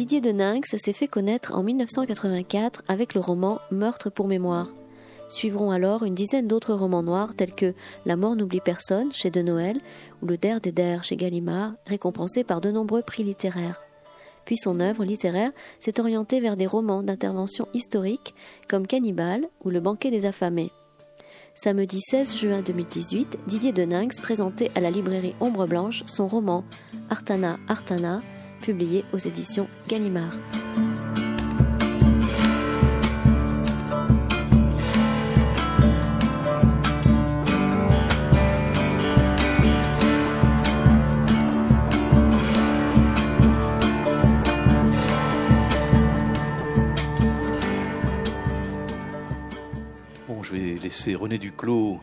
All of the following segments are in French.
Didier de Ninx s'est fait connaître en 1984 avec le roman Meurtre pour mémoire. Suivront alors une dizaine d'autres romans noirs tels que La mort n'oublie personne chez De Noël ou Le Der des Der chez Gallimard, récompensé par de nombreux prix littéraires. Puis son œuvre littéraire s'est orientée vers des romans d'intervention historique comme Cannibal ou Le banquet des affamés. Samedi 16 juin 2018, Didier Deninx présentait à la librairie Ombre Blanche son roman Artana Artana, publié aux éditions Gallimard. je vais laisser René Duclos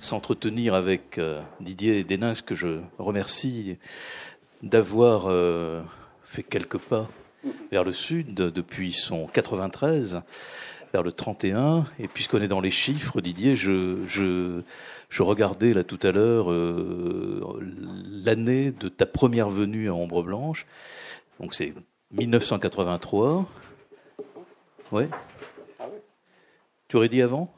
s'entretenir avec euh, Didier Deninx, que je remercie d'avoir euh, fait quelques pas vers le sud depuis son 93 vers le 31. Et puisqu'on est dans les chiffres, Didier, je, je, je regardais là tout à l'heure euh, l'année de ta première venue à Ombre Blanche. Donc c'est 1983. Ouais. Tu aurais dit avant?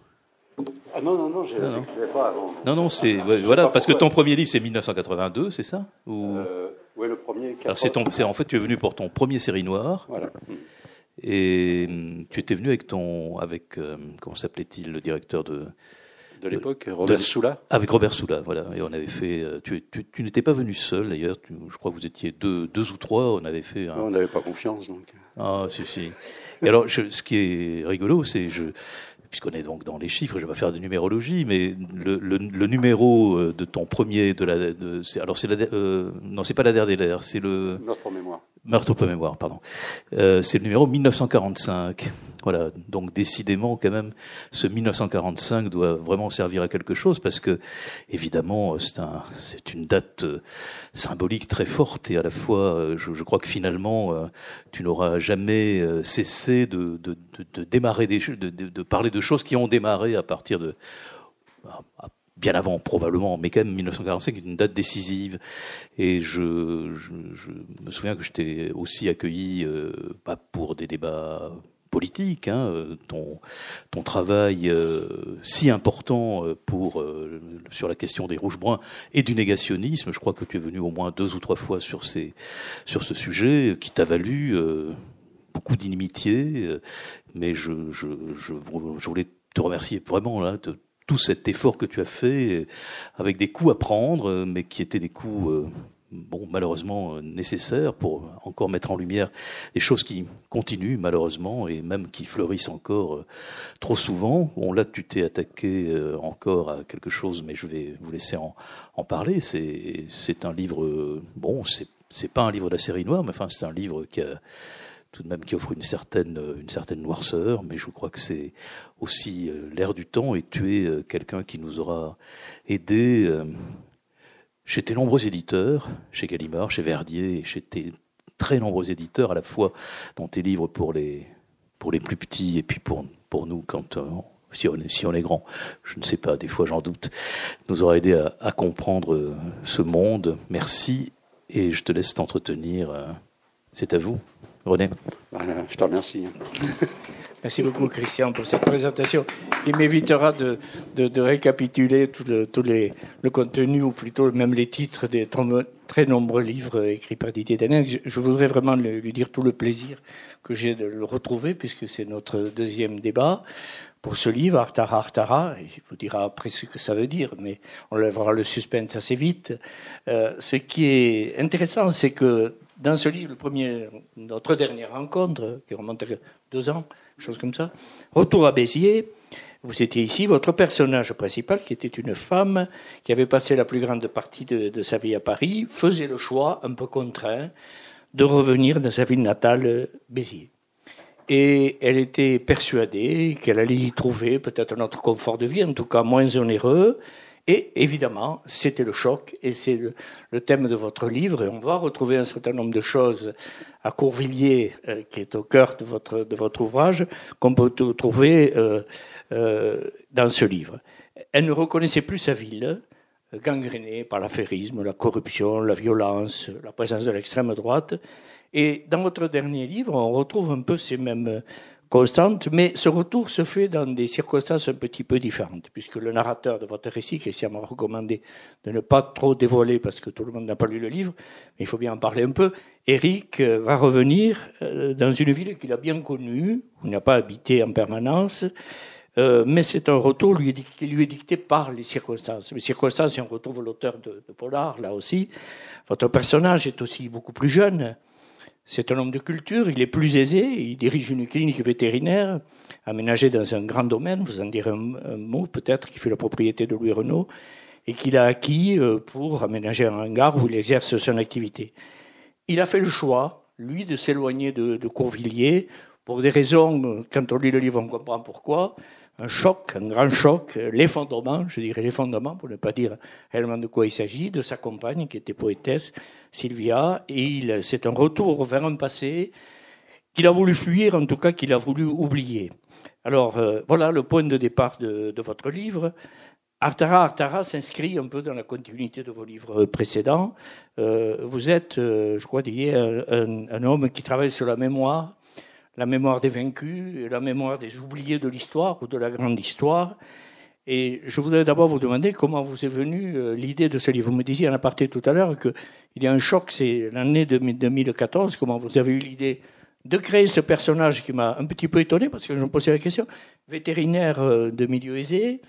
Ah non, non, non, je non, pas avant. Non, non, c'est. voilà, parce que ton premier livre, c'est 1982, c'est ça? Ou... Euh, oui, le premier. Alors, c'est ton, en fait, tu es venu pour ton premier série noire. Voilà. Et hum, tu étais venu avec ton. Avec, euh, comment s'appelait-il, le directeur de. De l'époque, Robert Soula Avec Robert Soula, voilà. Et on avait fait. Euh, tu, tu, tu n'étais pas venu seul, d'ailleurs. Je crois que vous étiez deux, deux ou trois. On avait fait. Un... on n'avait pas confiance, donc. Ah, si, si. Et alors, je, ce qui est rigolo, c'est. Je, puisqu'on est donc dans les chiffres, je vais pas faire de numérologie, mais le, numéro euh, de ton premier, de la, de, alors c'est la, euh, non, c'est pas la dernière, c'est le pour mémoire. Meurtre pour mémoire, pardon. Euh, c'est le numéro 1945. Voilà, donc décidément quand même, ce 1945 doit vraiment servir à quelque chose parce que évidemment c'est un, une date euh, symbolique très forte et à la fois, euh, je, crois que finalement euh, tu n'auras jamais cessé de, de, de, de démarrer des, de, de, parler de choses qui ont démarré à partir de bien avant probablement, mais quand même 1945 est une date décisive. Et je, me souviens que je t'ai aussi accueilli euh, pas pour des débats politique, hein, euh, ton, ton travail euh, si important pour sur la question des rouges bruns et du négationnisme. Je crois que tu es venu au moins deux ou trois fois sur ces sur ce sujet qui t'a valu beaucoup d'inimitié, mais je, je, je, voulais te remercier vraiment là tout cet effort que tu as fait avec des coups à prendre, mais qui étaient des coups bon, malheureusement euh, nécessaire pour encore mettre en lumière des choses qui continuent malheureusement et même qui fleurissent encore euh, trop souvent. Bon, là, tu t'es attaqué euh, encore à quelque chose, mais je vais vous laisser en, parler. C'est, un livre, bon, c'est, pas un livre de la série noire, mais enfin, c'est un livre qui tout de même qui offre une certaine, une certaine noirceur, mais je crois que c'est aussi l'air du temps et tu es quelqu'un qui nous aura aidé chez tes nombreux éditeurs, chez Gallimard, chez Verdier, chez tes très nombreux éditeurs, à la fois dans tes livres pour les, pour les plus petits et puis pour, pour nous quand euh, si on, est, si on est grand, je ne sais pas, des fois j'en doute, nous aura aidé à, comprendre euh, ce monde. Merci et je te laisse t'entretenir. Euh, c'est à vous, René. Je te remercie. Merci beaucoup, Christian, pour cette présentation qui m'évitera de, récapituler tout, le, contenu, ou plutôt même les titres des très nombreux livres écrits par Didier Denin. Je, voudrais vraiment lui dire tout le plaisir que j'ai de le retrouver, puisque c'est notre deuxième débat pour ce livre, Artara Artara. Il vous dira après ce que ça veut dire, mais on lèvera le suspense assez vite. Euh, ce qui est intéressant, c'est que dans ce livre, notre dernière rencontre, qui remonte à deux ans, chose comme ça. Retour à Béziers. Vous étiez ici, votre personnage principal, qui était une femme qui avait passé la plus grande partie de, de sa vie à Paris, faisait le choix, un peu contraint, de revenir dans sa ville natale, Béziers. Et elle était persuadée qu'elle allait y trouver peut-être un autre confort de vie, en tout cas moins onéreux, et évidemment, c'était le choc, et c'est le, thème de votre livre, et on va retrouver un certain nombre de choses à Courvilliers, euh, qui est au cœur de votre, de votre ouvrage, qu'on peut trouver euh, euh, dans ce livre. Elle ne reconnaissait plus sa ville, gangrénée par l'affairisme, la corruption, la violence, la présence de l'extrême droite. Et dans votre dernier livre, on retrouve un peu ces mêmes constantes, mais ce retour se fait dans des circonstances un petit peu différentes, puisque le narrateur de votre récit, Christian m'a recommandé de ne pas trop dévoiler parce que tout le monde n'a pas lu le livre, mais il faut bien en parler un peu, Eric euh, va revenir euh, dans une ville qu'il a bien connue, où il n'a pas habité en permanence, euh, mais c'est un retour qui lui est dicté par les circonstances. Les circonstances, et on retrouve l'auteur de, de Polar, là aussi. Votre personnage est aussi beaucoup plus jeune. C'est un homme de culture, il est plus aisé, il dirige une clinique vétérinaire aménagée dans un grand domaine, vous en direz un, mot peut-être, qui fait la propriété de Louis Renault, et qu'il a acquis euh, pour aménager un hangar où il exerce son activité. Il a fait le choix, lui, de s'éloigner de, de Courvilliers, pour des raisons, quand on lit le livre, on comprend pourquoi, un choc, un grand choc, l'effondrement, je dirais l'effondrement, pour ne pas dire réellement de quoi il s'agit, de sa compagne qui était poétesse, Sylvia, et c'est un retour vers un passé qu'il a voulu fuir, en tout cas qu'il a voulu oublier. Alors euh, voilà le point de départ de, votre livre. Artara Artara s'inscrit un peu dans la continuité de vos livres précédents. Euh, vous êtes, euh, je crois, un, un homme qui travaille sur la mémoire, la mémoire des vaincus, la mémoire des oubliés de l'histoire ou de la grande histoire. Et je voudrais d'abord vous demander comment vous est venue euh, l'idée de ce livre. Vous me disiez en aparté tout à l'heure qu'il y a un choc, c'est l'année 2014, comment vous avez eu l'idée de créer ce personnage qui m'a un petit peu étonné parce que je me posais la question, vétérinaire euh, de milieu aisé,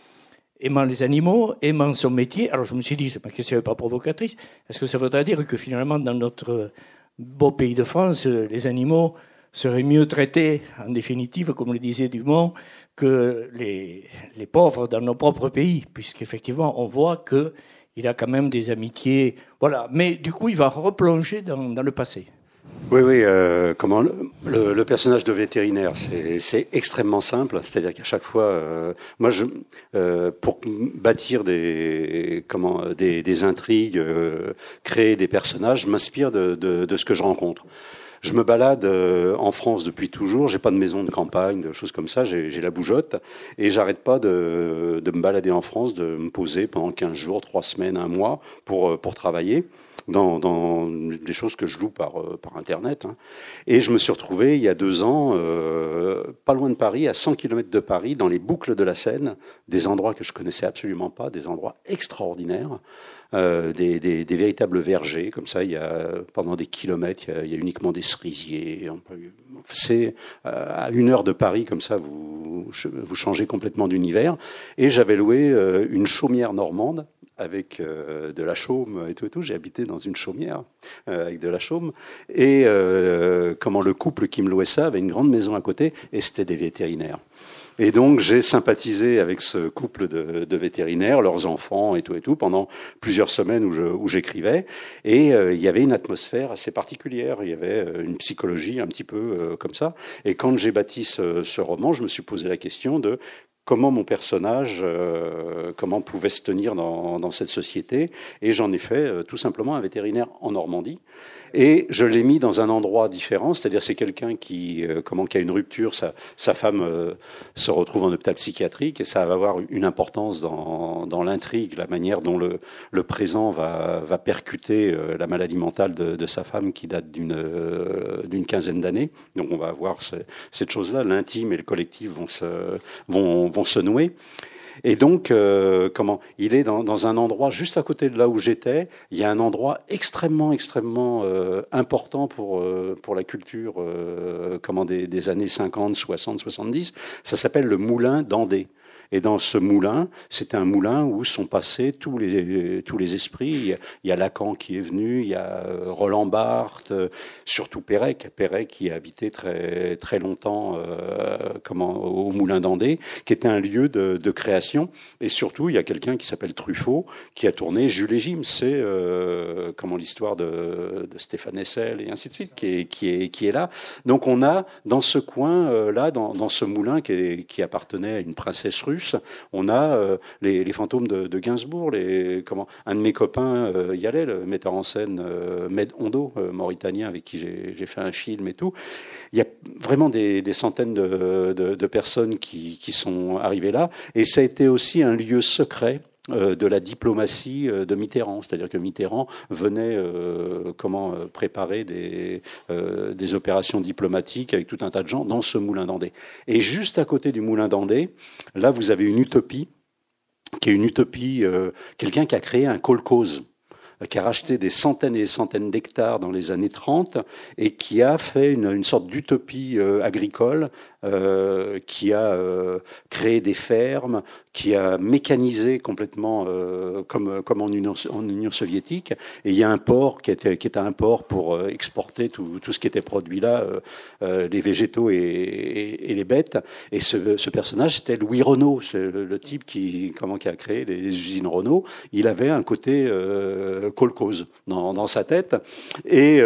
aimant les animaux, aimant son métier. Alors je me suis dit, ma question n'est pas provocatrice, est-ce que ça voudrait dire que finalement dans notre beau pays de France, euh, les animaux serait mieux traité, en définitive, comme le disait Dumont, que les, les pauvres dans nos propres pays, puisqu'effectivement, on voit qu'il a quand même des amitiés. Voilà. Mais du coup, il va replonger dans, dans le passé. Oui, oui. Euh, comment le, le, personnage de vétérinaire, c'est extrêmement simple. C'est-à-dire qu'à chaque fois, euh, moi, je, euh, pour bâtir des comment des, des intrigues, créer des personnages, je m'inspire de, de, ce que je rencontre. Je me balade euh, en France depuis toujours. J'ai pas de maison de campagne, de choses comme ça. J'ai la bougeotte et j'arrête pas de, me balader en France, de me poser pendant 15 jours, 3 semaines, un mois pour euh, pour travailler. Dans, des choses que je loue par, euh, Internet. Hein. Et je me suis retrouvé il y a deux ans, euh, pas loin de Paris, à 100 km de Paris, dans les boucles de la Seine, des endroits que je connaissais absolument pas, des endroits extraordinaires, euh, des, véritables vergers, comme ça, il y a, pendant des kilomètres, il y a, uniquement des cerisiers. C'est à une heure de Paris, comme ça, vous, changez complètement d'univers. Et j'avais loué une chaumière normande avec euh, de la chaume et tout et tout. J'ai habité dans une chaumière euh, avec de la chaume. Et euh, comment le couple qui me louait ça avait une grande maison à côté et c'était des vétérinaires. Et donc j'ai sympathisé avec ce couple de, vétérinaires, leurs enfants et tout et tout pendant plusieurs semaines où j'écrivais. et il y avait une atmosphère assez particulière. Il y avait une psychologie un petit peu comme ça. Et quand j'ai bâti ce, roman, je me suis posé la question de comment mon personnage, euh, comment pouvait se tenir dans, dans cette société. Et j'en ai fait euh, tout simplement un vétérinaire en Normandie. Et je l'ai mis dans un endroit différent, c'est-à-dire c'est quelqu'un qui, euh, comment, qui a une rupture, sa, sa femme euh, se retrouve en hôpital psychiatrique et ça va avoir une importance dans, dans l'intrigue, la manière dont le, le présent va, va percuter euh, la maladie mentale de, de, sa femme qui date d'une euh, d'une quinzaine d'années. Donc on va avoir ce, cette chose-là, l'intime et le collectif vont se, vont, vont se nouer. Et donc, euh, comment? Il est dans, un endroit juste à côté de là où j'étais. Il y a un endroit extrêmement, extrêmement euh, important pour euh, pour la culture, comment des, des, années 50, 60, 70. Ça s'appelle le Moulin d'Andé. Et dans ce moulin, c'est un moulin où sont passés tous les, tous les esprits. Il y a Lacan qui est venu, il y a Roland Barthes, surtout Pérec, Pérec qui a habité très, très longtemps euh, comment, au moulin d'Andé, qui était un lieu de, de, création. Et surtout, il y a quelqu'un qui s'appelle Truffaut, qui a tourné Jules et Jim. C'est euh, comment l'histoire de, de Stéphane Hessel et ainsi de suite, qui est, qui est, qui est là. Donc on a dans ce coin, euh, dans, dans ce moulin qui, est, qui appartenait à une princesse russe, on a euh, les, fantômes de, Gainsbourg. Comment, un de mes copains euh, y allait, le metteur en scène euh, Med Hondo, mauritanien, avec qui j'ai fait un film et tout. Il y a vraiment des, centaines de, personnes qui, sont arrivées là. Et ça a été aussi un lieu secret de la diplomatie euh, de Mitterrand, c'est-à-dire que Mitterrand venait euh, comment préparer des, des opérations diplomatiques avec tout un tas de gens dans ce moulin d'Andé. Et juste à côté du moulin d'Andé, là vous avez une utopie qui est une utopie, quelqu'un qui a créé un kolkhoz qui a racheté des centaines et des centaines d'hectares dans les années 30 et qui a fait une, une sorte d'utopie agricole euh, qui a euh, créé des fermes, qui a mécanisé complètement euh, comme, comme en, Union, en Union soviétique. Et il y a un port qui était, qui était un port pour exporter tout, tout ce qui était produit là, les végétaux et, et, les bêtes. Et ce, ce personnage, c'était Louis Renault, le, le, type qui, comment, qui a créé les, usines Renault. Il avait un côté euh, colcose dans, dans sa tête. Et,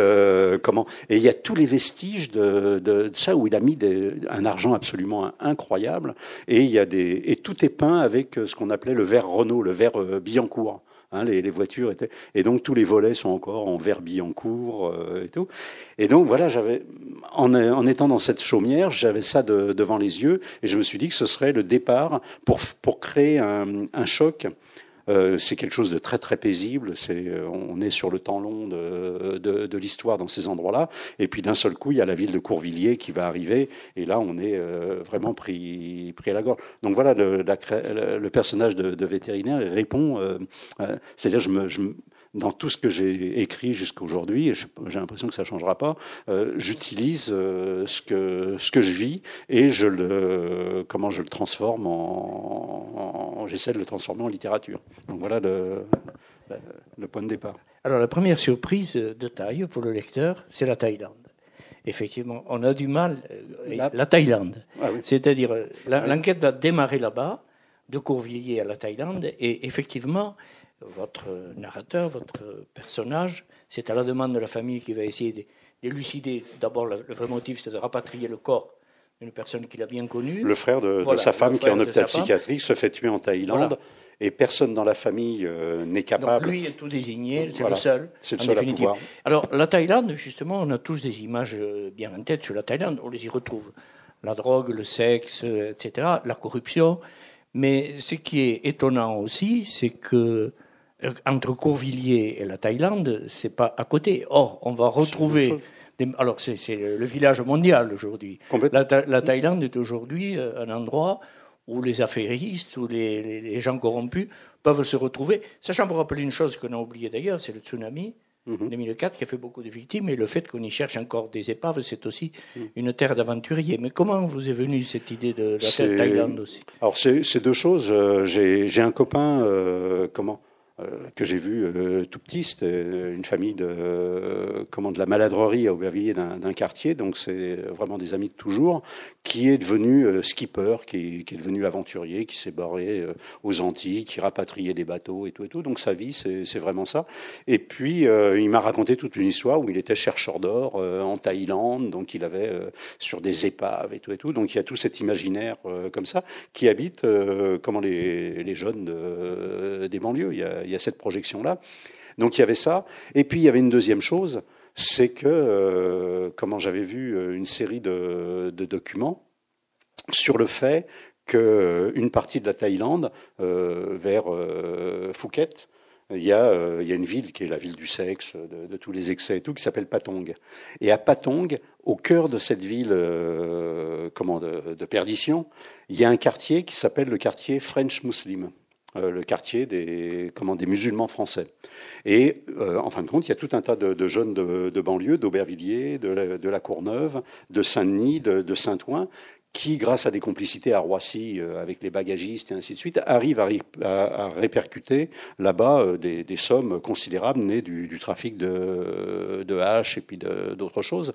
comment, et il y a tous les vestiges de, de, de ça où il a mis des, un argent absolument incroyable. Et il y a des et tout est peint avec euh, ce qu'on appelait le verre Renault, le verre euh, Billancourt. Hein, les, les, voitures étaient et donc tous les volets sont encore en verre Billancourt euh, et tout. Et donc voilà, j'avais en, en, étant dans cette chaumière, j'avais ça de, devant les yeux et je me suis dit que ce serait le départ pour pour créer un choc euh, c'est quelque chose de très très paisible. C'est, euh, on est sur le temps long de, de, de l'histoire dans ces endroits-là. Et puis d'un seul coup, il y a la ville de Courvilliers qui va arriver. Et là, on est euh, vraiment pris, pris à la gorge. Donc voilà, le, le personnage de, de, vétérinaire répond. c'est-à-dire, je me, je me dans tout ce que j'ai écrit jusqu'à aujourd'hui, j'ai l'impression que ça ne changera pas, euh, j'utilise euh, ce, que, ce que je vis et je le, comment je le transforme en, j'essaie de le transformer en littérature. Donc voilà le, le, point de départ. Alors la première surprise de taille pour le lecteur, c'est la Thaïlande. Effectivement, on a du mal, euh, la, Thaïlande. Ah C'est-à-dire, l'enquête va démarrer là-bas, de Courvilliers à la Thaïlande, et effectivement, votre narrateur, votre personnage, c'est à la demande de la famille qui va essayer d'élucider d'abord le, vrai motif, c'est de rapatrier le corps d'une personne qu'il a bien connue. Le frère de, sa femme qui est en hôpital psychiatrique se fait tuer en Thaïlande. Et personne dans la famille euh, n'est capable. Donc lui est tout désigné, c'est le seul. C'est le seul à pouvoir. Alors la Thaïlande, justement, on a tous des images euh, bien en tête sur la Thaïlande. On les y retrouve. La drogue, le sexe, euh, etc., la corruption. Mais ce qui est étonnant aussi, c'est que entre Courvilliers et la Thaïlande, c'est pas à côté. Or, on va retrouver. alors, c'est le village mondial aujourd'hui. La, la, Thaïlande est aujourd'hui euh, un endroit où les affairistes, ou les, les, gens corrompus peuvent se retrouver. Sachant pour rappeler une chose qu'on a oubliée d'ailleurs, c'est le tsunami mm -hmm. 2004 qui a fait beaucoup de victimes, et le fait qu'on y cherche encore des épaves, c'est aussi mm. une terre d'aventuriers. Mais comment vous est venue cette idée de, la Thaïlande aussi? Alors, c'est deux choses. Euh, j'ai un copain, euh, comment? Que j'ai vu euh, tout petit. C'était une famille de, euh, comment, de la maladrerie à Aubervilliers d'un quartier, donc c'est vraiment des amis de toujours, qui est devenu skipper, qui, qui, est devenu aventurier, qui s'est barré aux Antilles, qui rapatriait des bateaux et tout et tout. Donc sa vie, c'est vraiment ça. Et puis il m'a raconté toute une histoire où il était chercheur d'or en Thaïlande, donc il avait sur des épaves et tout et tout. Donc il y a tout cet imaginaire comme ça qui habite comment les, les jeunes de, des banlieues. Il y a cette projection-là. Donc il y avait ça. Et puis il y avait une deuxième chose, c'est que, euh, comment j'avais vu euh, une série de, documents sur le fait qu'une euh, partie de la Thaïlande, vers Phuket, il y, a, une ville qui est la ville du sexe, de, tous les excès et tout, qui s'appelle Patong. Et à Patong, au cœur de cette ville comment, de, perdition, il y a un quartier qui s'appelle le quartier French Muslim. Euh, le quartier des, comment, des musulmans français. Et euh, en fin de compte, il y a tout un tas de, jeunes de, de banlieue, d'Aubervilliers, de, de la Courneuve, de Saint-Denis, de, Saint-Ouen, qui, grâce à des complicités à Roissy euh, avec les bagagistes et ainsi de suite, arrivent à, répercuter là-bas des, sommes considérables nées du, du trafic de, de hache et puis d'autres choses.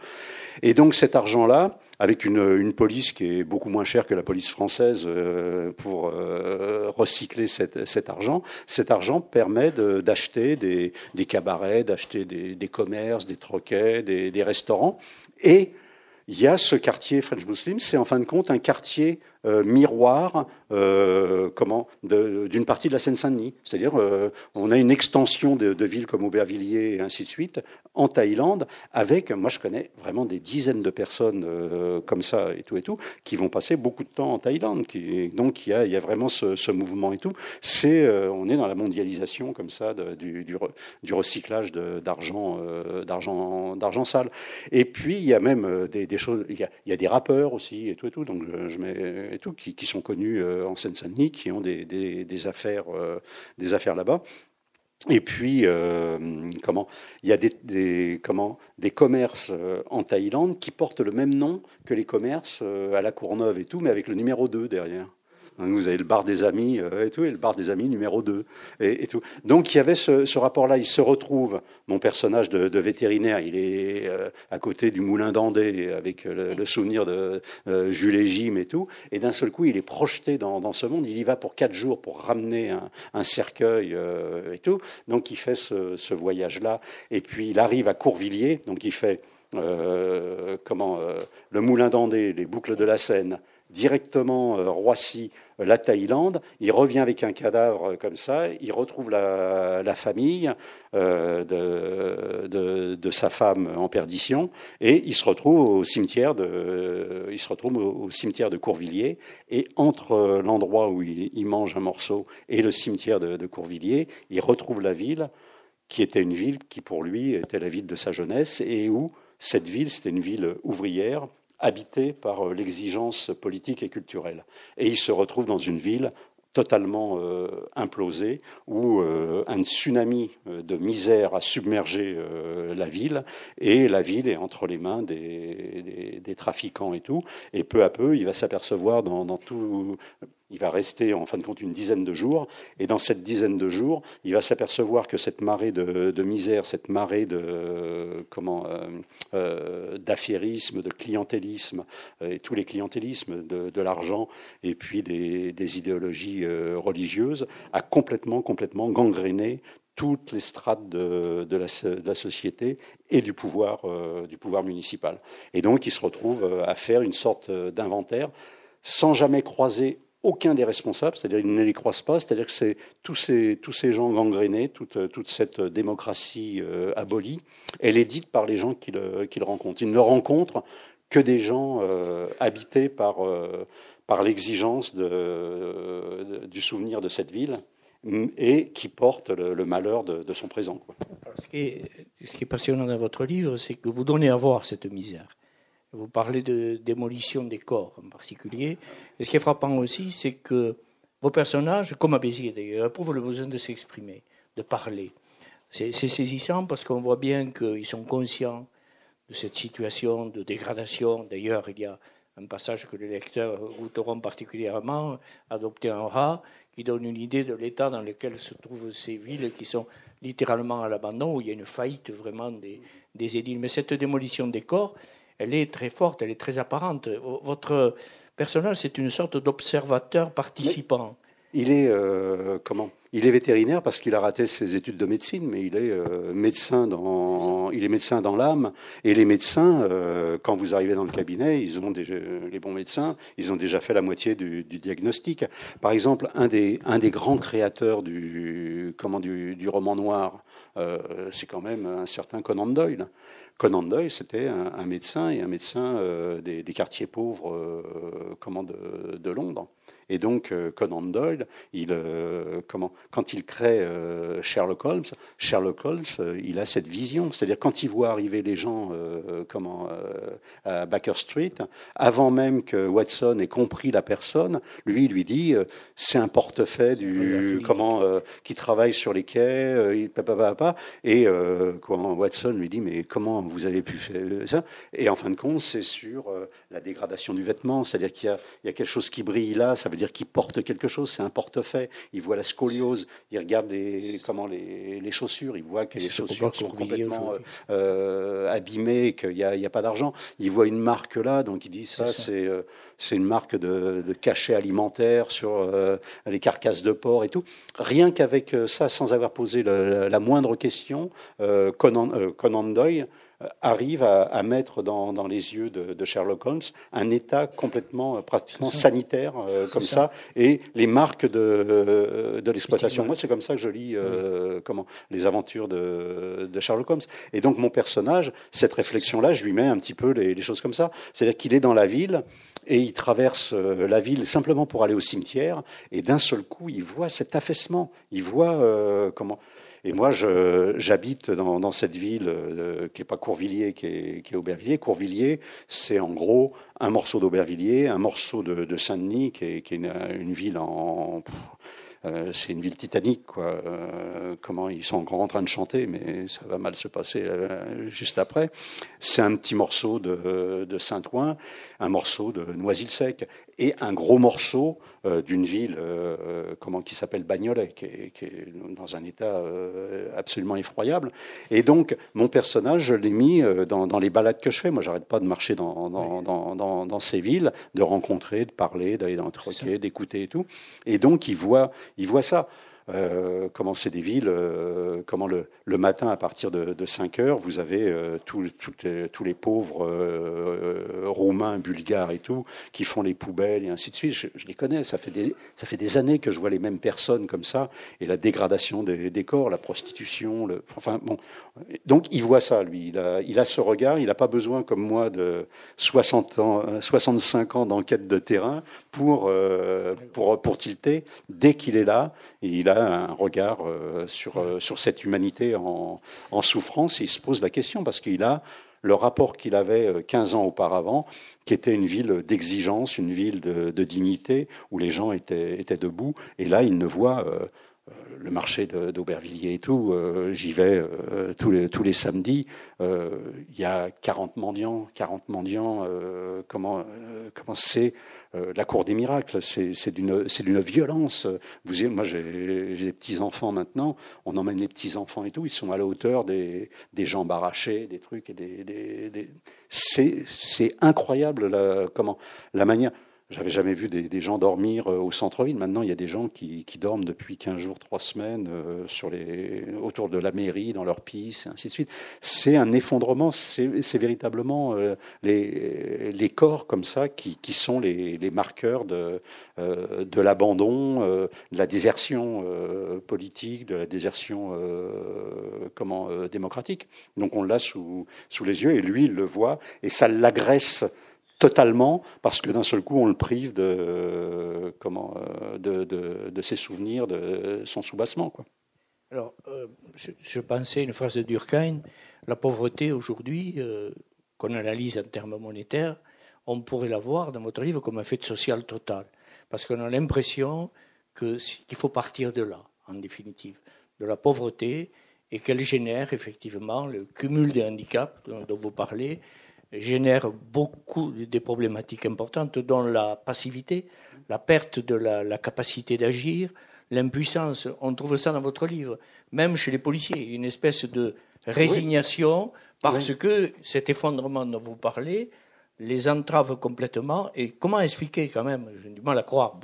Et donc cet argent-là, avec une, une, police qui est beaucoup moins chère que la police française euh, pour euh, recycler cet, cet, argent. Cet argent permet d'acheter des, des, cabarets, d'acheter des, des, commerces, des troquets, des, des, restaurants. Et il y a ce quartier French Muslim, c'est en fin de compte un quartier miroir comment d'une partie de la Seine-Saint-Denis. C'est-à-dire, on a une extension de, villes comme Aubervilliers et ainsi de suite en Thaïlande, avec, moi je connais vraiment des dizaines de personnes comme ça et tout et tout, qui vont passer beaucoup de temps en Thaïlande. Donc il y a, vraiment ce, mouvement et tout. On est dans la mondialisation comme ça du, recyclage d'argent, d'argent, sale. Et puis il y a même des, choses, il y, a, des rappeurs aussi et tout et tout. Donc je mets qui, sont connus en Seine-Saint-Denis, qui ont des, affaires, des affaires là-bas. Et puis, euh, comment? Il y a des, des, comment, des commerces en Thaïlande qui portent le même nom que les commerces à la Courneuve et tout, mais avec le numéro 2 derrière. Vous avez le bar des amis et tout, et le bar des amis numéro 2 et, tout. Donc il y avait ce, rapport-là. Il se retrouve, mon personnage de, vétérinaire, il est euh, à côté du moulin d'Andé avec le, le, souvenir de euh, Jules et Jim et tout. Et d'un seul coup, il est projeté dans, ce monde. Il y va pour quatre jours pour ramener un, cercueil euh, et tout. Donc il fait ce, voyage-là. Et puis il arrive à Courvilliers. Donc il fait euh, comment le moulin d'Andé, les boucles de la Seine directement euh, Roissy, la Thaïlande. Il revient avec un cadavre comme ça. Il retrouve la, famille euh, de, sa femme en perdition et il se retrouve au cimetière de, il se retrouve cimetière de Courvilliers. Et entre l'endroit où il, il, mange un morceau et le cimetière de, de Courvilliers, il retrouve la ville qui était une ville qui pour lui était la ville de sa jeunesse et où cette ville, c'était une ville ouvrière habité par euh, l'exigence politique et culturelle. Et il se retrouve dans une ville totalement euh, implosée, où euh, un tsunami euh, de misère a submergé la ville, et la ville est entre les mains des, trafiquants et tout. Et peu à peu, il va s'apercevoir dans tout il va rester en fin de compte une dizaine de jours, et dans cette dizaine de jours, il va s'apercevoir que cette marée de, misère, cette marée de euh, euh, d'affairisme, de clientélisme, euh, et tous les clientélismes, de, l'argent, et puis des, idéologies religieuses, a complètement, complètement gangréné toutes les strates de, la, société et du pouvoir, du pouvoir municipal. Et donc, il se retrouve à faire une sorte d'inventaire sans jamais croiser aucun des responsables, c'est-à-dire ils ne les croisent pas, c'est-à-dire que c'est tous ces, tous ces gens gangrénés, toute, toute cette démocratie euh, abolie, elle est dite par les gens qu'il qu rencontre. Il ne rencontre que des gens euh, habités par, euh, par l'exigence du souvenir de cette ville et qui portent le, malheur de, son présent. Ce, qui ce qui est passionnant dans votre livre, c'est que vous donnez à voir cette misère. Vous parlez de démolition des corps en particulier. Et ce qui est frappant aussi, c'est que vos personnages, comme à Béziers d'ailleurs, éprouvent le besoin de s'exprimer, de parler. C'est saisissant parce qu'on voit bien qu'ils sont conscients de cette situation de dégradation. D'ailleurs, il y a un passage que les lecteurs goûteront particulièrement, adopter un rat, qui donne une idée de l'état dans lequel se trouvent ces villes qui sont littéralement à l'abandon, où il y a une faillite vraiment des, des édiles. Mais cette démolition des corps, elle est très forte, elle est très apparente. Votre personnage, c'est une sorte d'observateur participant. Il est euh, comment? Il est vétérinaire parce qu'il a raté ses études de médecine, mais il est euh, médecin dans il est médecin dans l'âme. Et les médecins, euh, quand vous arrivez dans le cabinet, ils ont déjà, les bons médecins, ils ont déjà fait la moitié du, du diagnostic. Par exemple, un des un des grands créateurs du comment du, du roman noir, c'est quand même un certain Conan Doyle. Conan Doyle, c'était un, médecin et un médecin euh, des, quartiers pauvres euh, comment de, Londres. Et donc euh, Conan Doyle, il, euh, comment, quand il crée euh, Sherlock Holmes, Sherlock Holmes, il a cette vision, c'est-à-dire quand il voit arriver les gens comment, à Baker Street, avant même que Watson ait compris la personne, lui il lui dit c'est un portefeuille du comment qui travaille sur les quais, il, papa, papa, et quand Watson lui dit mais comment vous avez pu faire ça? Et en fin de compte, c'est sur la dégradation du vêtement, c'est-à-dire qu'il y, y, a quelque chose qui brille là, ça veut dire qu'il porte quelque chose, c'est un portefeuille. Il voit la scoliose, il regarde les, comment les, les chaussures, il voit que les chaussures sont complètement euh, abîmées, qu'il n'y a, a, pas d'argent. Il voit une marque là, donc il dit ça, c'est euh, c'est une marque de, de, cachet alimentaire sur euh, les carcasses de porc et tout. Rien qu'avec ça, sans avoir posé le, la, la, moindre question, Conan, Conan Doyle arrive à, mettre dans, les yeux de, Sherlock Holmes un état complètement, pratiquement sanitaire comme ça. et les marques de, de l'exploitation. Moi, c'est comme ça que je lis comment les aventures de, Sherlock Holmes. Et donc mon personnage, cette réflexion-là, je lui mets un petit peu les, les choses comme ça. C'est-à-dire qu'il est dans la ville et il traverse euh, la ville simplement pour aller au cimetière, et d'un seul coup, il voit cet affaissement, il voit euh, comment. Et moi, j'habite dans, cette ville euh, qui n'est pas Courvilliers, qui est, qui est Aubervilliers. Courvilliers, c'est en gros un morceau d'Aubervilliers, un morceau de, de Saint-Denis, qui est, qui est une, ville en, euh, c'est une ville titanique, quoi. Euh, comment ils sont encore en train de chanter, mais ça va mal se passer euh, juste après. C'est un petit morceau de, de Saint-Ouen, un morceau de Noisy-le-Sec et un gros morceau euh, d'une ville euh, comment qui s'appelle Bagnolet, qui est, qui est, dans un état euh, absolument effroyable. Et donc mon personnage, je l'ai mis dans, dans, les balades que je fais. Moi, j'arrête pas de marcher dans, dans, dans, dans, ces villes, de rencontrer, de parler, d'aller dans le troquet, d'écouter et tout. Et donc il voit, il voit ça. Euh, comment c'est des villes, euh, comment le, matin à partir de, de 5 heures, vous avez euh, tous les pauvres roumains, bulgares et tout, qui font les poubelles et ainsi de suite. Je, les connais, ça fait, des, années que je vois les mêmes personnes comme ça, et la dégradation des, corps, la prostitution, le, enfin bon. Donc il voit ça, lui, il a, il a ce regard, il n'a pas besoin comme moi de 60 ans, 65 ans d'enquête de terrain pour, pour, pour tilter. Dès qu'il est là, il a un regard euh, sur, euh, sur cette humanité en, souffrance il se pose la question parce qu'il a le rapport qu'il avait 15 euh, ans auparavant, qui était une ville d'exigence, une ville de, dignité, où les gens étaient, debout. Et là, il ne voit le marché d'Aubervilliers et tout. J'y vais tous, les, samedis. Il y a 40 mendiants, 40 mendiants. comment c'est la cour des miracles, c'est d'une violence. Vous, moi, j'ai des petits-enfants maintenant, on emmène les petits-enfants et tout, ils sont à la hauteur des, des jambes arrachées, des trucs, et des, des, c'est incroyable la, comment, la manière. J'avais jamais vu des, gens dormir euh, au centre-ville. Maintenant, il y a des gens qui, dorment depuis 15 jours, 3 semaines euh, sur les, autour de la mairie, dans leur piste, et ainsi de suite. C'est un effondrement. C'est véritablement euh, les, les, corps comme ça qui, qui sont les, les, marqueurs de, de l'abandon, de la désertion politique, de la désertion comment démocratique. Donc on l'a sous, sous les yeux et lui, il le voit et ça l'agresse totalement parce que d'un seul coup on le prive de comment euh, de, ses souvenirs, de son soubassement. Alors euh, je, je, pensais une phrase de Durkheim la pauvreté aujourd'hui euh, qu'on analyse en termes monétaires, on pourrait la voir dans votre livre comme un fait social total parce qu'on a l'impression qu'il faut partir de là en définitive de la pauvreté et qu'elle génère effectivement le cumul des handicaps dont vous parlez génère beaucoup de problématiques importantes, dont la passivité, la perte de la, capacité d'agir, l'impuissance. On trouve ça dans votre livre, même chez les policiers, une espèce de résignation parce que cet effondrement dont vous parlez les entrave complètement. Et comment expliquer quand même, j'ai du mal à croire,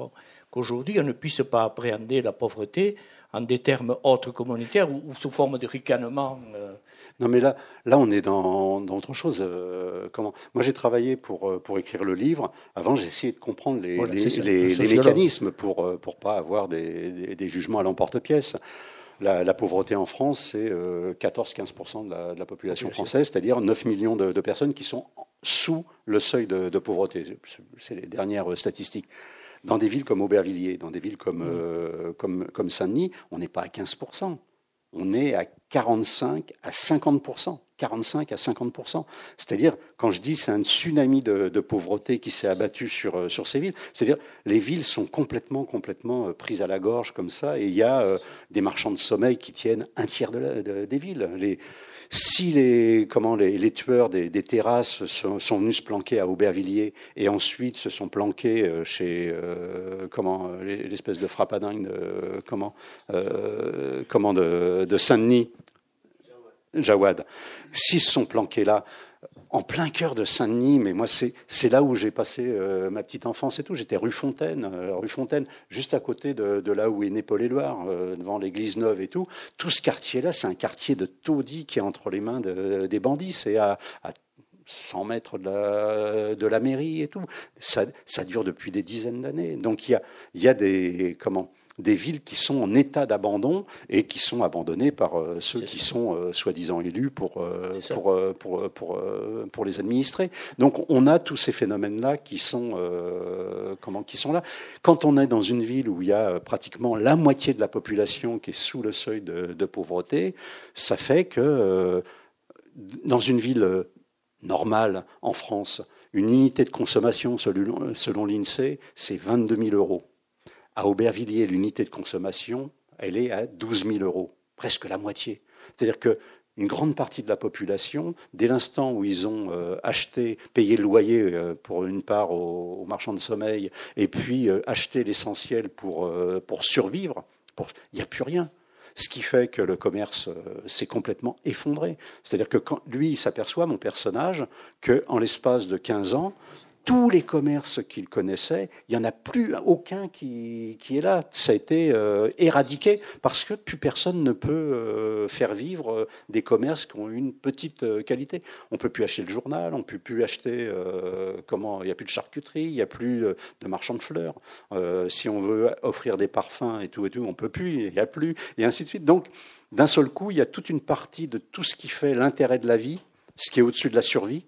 qu'aujourd'hui on ne puisse pas appréhender la pauvreté en des termes autres communautaires ou, sous forme de ricanement euh, non, mais là, là, on est dans, dans autre chose. Euh, comment Moi, j'ai travaillé pour, euh, pour écrire le livre. Avant, j'ai essayé de comprendre les, les, les, mécanismes pour euh, pour pas avoir des, des, jugements à l'emporte-pièce. La, la, pauvreté en France, c'est 14-15% de la, de la, population française, c'est-à-dire 9 millions de, de, personnes qui sont sous le seuil de, de pauvreté. C'est les dernières statistiques. Dans des villes comme Aubervilliers, dans des villes comme, mmh. comme, comme Saint-Denis, on n'est pas à 15% on est à 45 à 50 45 à 50 C'est-à-dire, quand je dis c'est un tsunami de, pauvreté qui s'est abattu sur, euh, sur ces villes, c'est-à-dire les villes sont complètement, complètement euh, prises à la gorge comme ça, et il y a euh, des marchands de sommeil qui tiennent un tiers de des villes. Les, si les, comment, les, les tueurs des, des terrasses sont, sont, venus se planquer à Aubervilliers et ensuite se sont planqués euh, chez euh, comment l'espèce de frappadingue de, comment, euh, comment de, de Saint-Denis, Jawad, s'ils se sont planqués là, en plein cœur de Saint-Denis, mais moi c'est là où j'ai passé euh, ma petite enfance et tout. J'étais rue Fontaine, euh, rue Fontaine, juste à côté de, de là où est né Paul Éluard, euh, devant l'église neuve et tout. Tout ce quartier-là, c'est un quartier de taudis qui est entre les mains de- des bandits. C'est à, à 100 mètres de la, de la mairie et tout. Ça, ça dure depuis des dizaines d'années. Donc il y a, y a des comment des villes qui sont en état d'abandon et qui sont abandonnées par euh, ceux qui ça. sont euh, soi-disant élus pour, euh, pour, pour, pour, pour les administrer. Donc on a tous ces phénomènes-là qui sont comment qui sont là. Quand on est dans une ville où il y a pratiquement la moitié de la population qui est sous le seuil de, de pauvreté, ça fait que dans une ville normale en France, une unité de consommation selon, selon l'INSEE, c'est 22 000 euros. À Aubervilliers, l'unité de consommation, elle est à 12 000 euros, presque la moitié. C'est-à-dire que une grande partie de la population, dès l'instant où ils ont euh, acheté, payé le loyer euh, pour une part aux, marchands de sommeil, et puis euh, acheté l'essentiel pour, pour survivre, il n'y a plus rien. Ce qui fait que le commerce s'est complètement effondré. C'est-à-dire que quand lui, il s'aperçoit, mon personnage, qu'en l'espace de 15 ans, tous les commerces qu'il connaissait, il n'y en a plus aucun qui, qui est là. Ça a été euh, éradiqué parce que plus personne ne peut euh, faire vivre euh, des commerces qui ont une petite qualité. On peut plus acheter le journal, on peut plus acheter comment Il n'y a plus de charcuterie, il n'y a plus de marchands de fleurs. Si on veut offrir des parfums et tout et tout, on peut plus, il n'y a plus, et ainsi de suite. Donc, d'un seul coup, il y a toute une partie de tout ce qui fait l'intérêt de la vie, ce qui est au-dessus de la survie,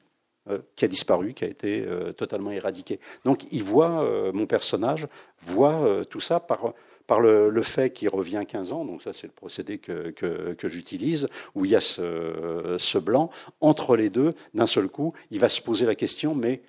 qui a disparu, qui a été euh, totalement éradiqué. Donc, il voit, euh, mon personnage voit euh, tout ça par, par le, le fait qu'il revient 15 ans, donc ça c'est le procédé que, que, que j'utilise, où il y a ce, ce blanc. Entre les deux, d'un seul coup, il va se poser la question, mais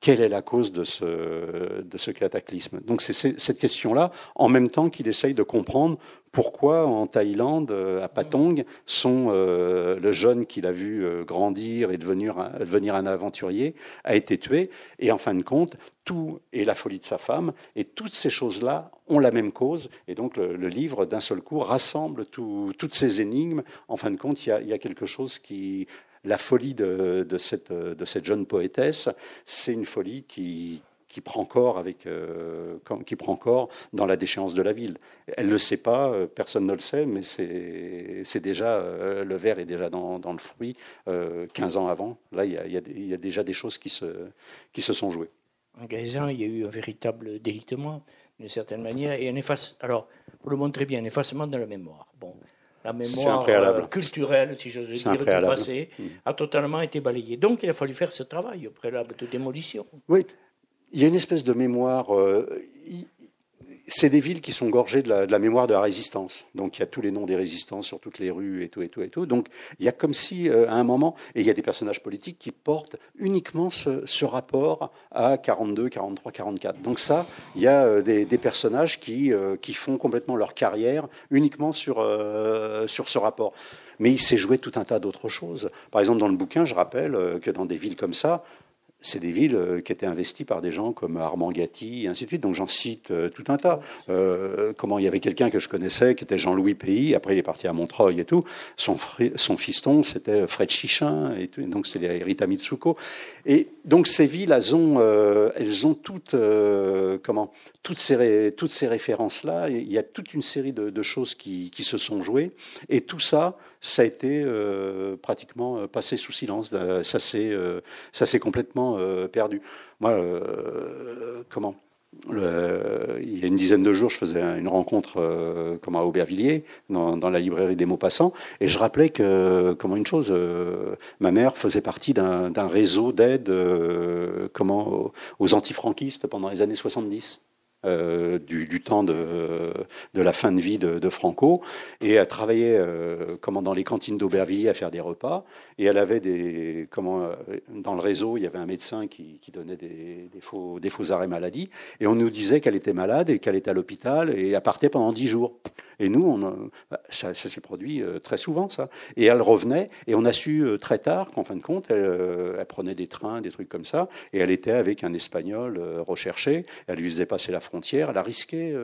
quelle est la cause de ce, de ce cataclysme Donc c'est cette question-là, en même temps qu'il essaye de comprendre pourquoi en Thaïlande, euh, à Patong, son, euh, le jeune qu'il a vu euh, grandir et devenir devenir un aventurier a été tué. Et en fin de compte, tout est la folie de sa femme. Et toutes ces choses-là ont la même cause. Et donc le, le livre, d'un seul coup, rassemble tout- toutes ces énigmes. En fin de compte, il y a, il y a quelque chose qui... La folie de, cette, jeune poétesse, c'est une folie qui, qui prend corps avec euh, qui prend corps dans la déchéance de la ville. Elle ne le sait pas, euh, personne ne le sait, mais c'est déjà euh, le verre est déjà dans, le fruit. euh, 15 ans avant, là il y a, déjà des choses qui se sont jouées. En Gaisan, il y a eu un véritable délitement, d'une certaine manière, et un efface. Alors, vous le montrez bien, effacement de la mémoire. Bon, la mémoire euh, culturelle, si j'ose dire, du passé, Mm. a totalement été balayée. Donc, il a fallu faire ce travail au préalable de démolition. Oui, il y a une espèce de mémoire. euh, c'est des villes qui sont gorgées de la, mémoire de la résistance. Donc il y a tous les noms des résistants sur toutes les rues et tout et tout et tout. Donc il y a comme si euh, à un moment, et il y a des personnages politiques qui portent uniquement ce, rapport à 42, 43, 44. Donc ça, il y a euh, des, personnages qui, euh, qui font complètement leur carrière uniquement sur, sur ce rapport. Mais il s'est joué tout un tas d'autres choses. Par exemple, dans le bouquin, je rappelle que dans des villes comme ça, c'est des villes euh, qui étaient investies par des gens comme Armand Gatti, et ainsi de suite. Donc j'en cite euh, tout un tas. Euh, comment il y avait quelqu'un que je connaissais qui était Jean-Louis Pays. Après il est parti à Montreuil et tout. Son, son fiston c'était Fred Chichin et tout. donc c'était Rita Mitsuko. Et donc ces villes elles ont euh, elles ont toutes euh, comment toutes ces ré- toutes ces références là. Il y a toute une série de, choses qui, se sont jouées et tout ça ça a été euh, pratiquement euh, passé sous silence. Euh, Ça s'est complètement perdu. Moi, comment il y a une dizaine de jours, je faisais une rencontre euh, comment, à Aubervilliers, dans, la librairie des Maupassants, et je rappelais que, comment une chose, euh, ma mère faisait partie d'un réseau d'aide euh, aux antifranquistes pendant les années 70. Euh, du, temps de, la fin de vie de, Franco. Et elle travaillait euh, comment dans les cantines d'Aubervilliers à faire des repas. Et elle avait des comment euh, dans le réseau il y avait un médecin qui, donnait des, des faux des faux arrêts maladie. Et on nous disait qu'elle était malade et qu'elle était à l'hôpital et elle partait pendant dix jours Et nous, bah, ça, s'est produit très souvent, ça. Et elle revenait, et on a su très tard qu'en fin de compte, elle, prenait des trains, des trucs comme ça, et elle était avec un Espagnol recherché. Elle lui faisait passer la frontière, elle a risqué.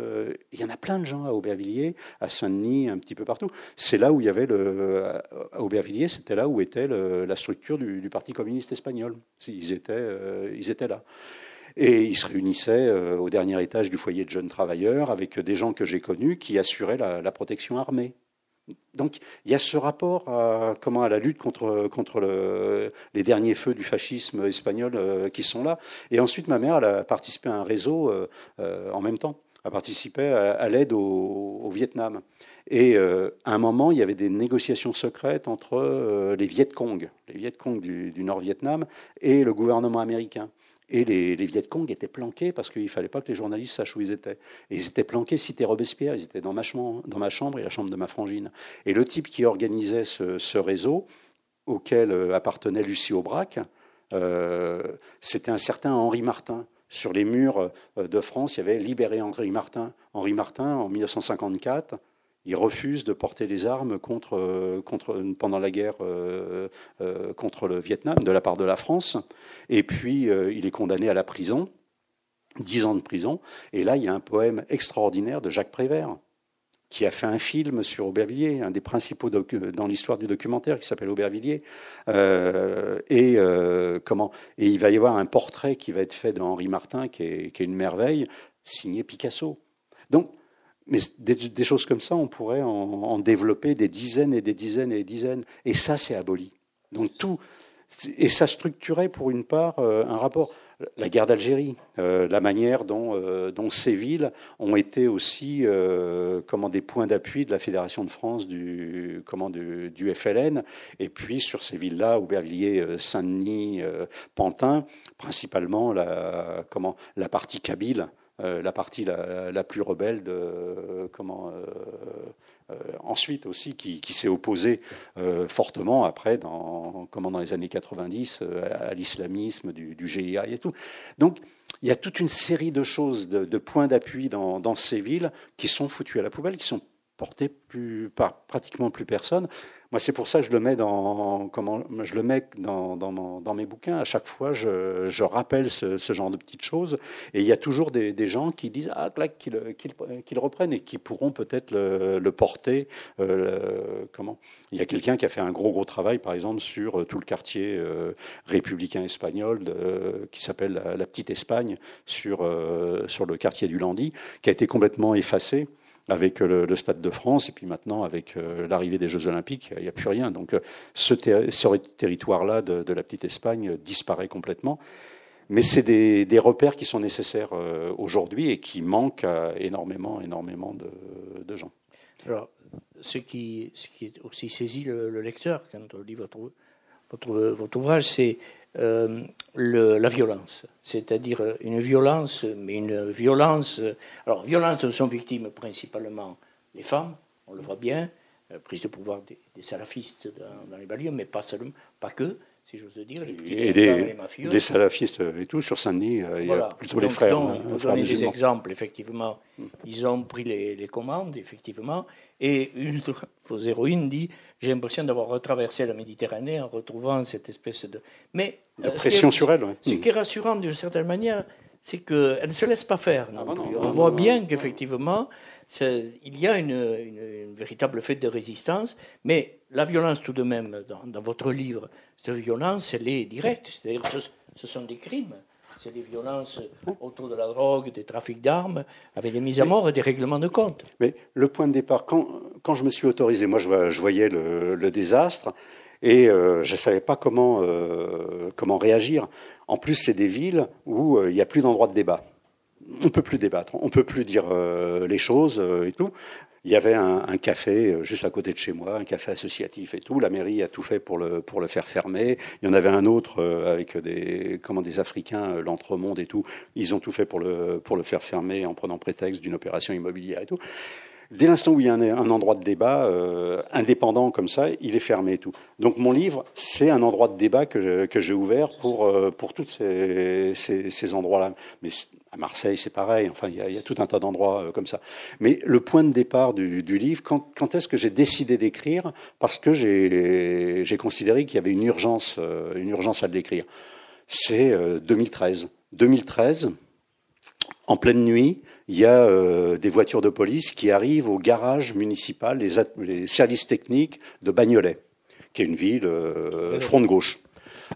il y en a plein de gens à Aubervilliers, à Saint-Denis, un petit peu partout. C'est là où il y avait le. À Aubervilliers, c'était là où était la structure du, Parti communiste espagnol. Ils étaient, ils étaient là. Et ils se réunissaient euh, au dernier étage du foyer de jeunes travailleurs avec des gens que j'ai connus qui assuraient la, protection armée. Donc il y a ce rapport à, comment, à la lutte contre, contre le, les derniers feux du fascisme espagnol euh, qui sont là. Et ensuite, ma mère a participé à un réseau euh, en même temps, a participé à, l'aide au, Vietnam. Et à un moment, il y avait des négociations secrètes entre les Viet Cong, les Viet Cong du, du Nord-Vietnam, et le gouvernement américain. Et les, les Viet Cong étaient planqués parce qu'il ne fallait pas que les journalistes sachent où ils étaient. Et ils étaient planqués, cité Robespierre, ils étaient dans ma, chambre, dans ma chambre et la chambre de ma frangine. Et le type qui organisait ce, réseau, auquel euh, appartenait Lucie Aubrac, euh, c'était un certain Henri Martin. Sur les murs euh, de France, il y avait Libéré Henri Martin. Henri Martin, en 1954, il refuse de porter les armes contre, contre, pendant la guerre euh, euh, contre le Vietnam de la part de la France. Et puis, euh, il est condamné à la prison, dix ans de prison. Et là, il y a un poème extraordinaire de Jacques Prévert, qui a fait un film sur Aubervilliers, un des principaux dans l'histoire du documentaire qui s'appelle Aubervilliers. et, comment, et il va y avoir un portrait qui va être fait d'Henri Martin, qui est, qui est une merveille, signé Picasso. Donc, mais des, choses comme ça, on pourrait en, développer des dizaines et des dizaines et des dizaines. Et ça, c'est aboli. Donc tout, et ça structurait pour une part euh, un rapport. La guerre d'Algérie, euh, la manière dont, euh, dont, ces villes ont été aussi comment, des points d'appui de la Fédération de France, du, comment, du FLN, et puis sur ces villes-là, Aubervilliers, Saint-Denis, Pantin, principalement la, comment, la partie kabyle euh, la partie la, plus rebelle de comment euh, euh, ensuite aussi qui, s'est opposée fortement après dans comment dans les années 90 à l'islamisme du, GIA et tout. Donc il y a toute une série de choses, de, points d'appui dans, dans, ces villes qui sont foutus à la poubelle, qui sont portés plus, par pratiquement plus personne. C'est pour ça que je le mets dans, comment, je le mets dans, dans, mes bouquins. À chaque fois, je, je rappelle ce, genre de petites choses. Et il y a toujours des, des gens qui disent Ah, qu'ils le reprennent et qui pourront peut-être le, le, porter. Euh, comment Il y a quelqu'un qui a fait un gros, gros travail, par exemple, sur euh, tout le quartier euh, républicain espagnol qui s'appelle la, Petite Espagne, sur, sur le quartier du Landy, qui a été complètement effacé avec euh, le, Stade de France, et puis maintenant avec euh, l'arrivée des Jeux Olympiques, il n'y a plus rien. Donc euh, ce, territoire-là de, la petite Espagne disparaît complètement. Mais c'est des, repères qui sont nécessaires aujourd'hui et qui manquent à énormément, énormément de, gens. Alors, ce qui, ce aussi saisi le, lecteur quand on lit votre ouvrage, c'est euh, le, la violence, c'est-à-dire une violence, mais une violence. Alors, violence dont sont victimes principalement les femmes, on le voit bien, euh, prise de pouvoir des, salafistes dans, les banlieues, mais pas seulement, pas que, si j'ose dire, les et des, les mafieux. Des salafistes et tout, sur Saint-Denis, euh, il y a plutôt les frères. Donc, hein, donner des exemples, effectivement. Ils ont pris les, les commandes, effectivement, et une de vos héroïnes dit J'ai l'impression d'avoir retraversé la Méditerranée en retrouvant cette espèce de. Mais. Euh, pression sur elle, oui. Ce qui est rassurant d'une certaine manière, c'est qu'elle ne se laisse pas faire. Ah bah On voit bien qu'effectivement, il y a une, une, véritable fête de résistance, mais la violence, tout de même, dans, dans votre livre, cette violence, elle est directe. C'est-à-dire que ce sont des crimes c'est des violences autour de la drogue, des trafics d'armes, avec des mises à mort et des règlements de compte. Mais le point de départ, quand, quand je me suis autorisé, moi je, voyais le, le, désastre et euh, je ne savais pas comment, euh, comment réagir. En plus, c'est des villes où euh, il n'y a plus d'endroit de débat. On ne peut plus débattre, on ne peut plus dire les choses et tout. Il y avait un, un, café euh, juste à côté de chez moi, un café associatif et tout. La mairie a tout fait pour le, pour le faire fermer. Il y en avait un autre euh, avec des, comment, des Africains, euh, l'entremonde et tout. Ils ont tout fait pour le, pour le faire fermer en prenant prétexte d'une opération immobilière et tout. Dès l'instant où il y a un, un endroit de débat euh, indépendant comme ça, il est fermé et tout. Donc mon livre, c'est un endroit de débat que, que j'ai ouvert pour, pour tous ces, ces, ces endroits-là. Mais À Marseille, c'est pareil. Enfin, il y, a, tout un tas d'endroits comme ça. Mais le point de départ du, livre, quand, quand est-ce que j'ai décidé d'écrire? Parce que j'ai considéré qu'il y avait une urgence, une urgence à l'écrire. C'est 2013. 2013, en pleine nuit, il y a euh, des voitures de police qui arrivent au garage municipal, les, services techniques de Bagnolet, qui est une ville euh, front de gauche.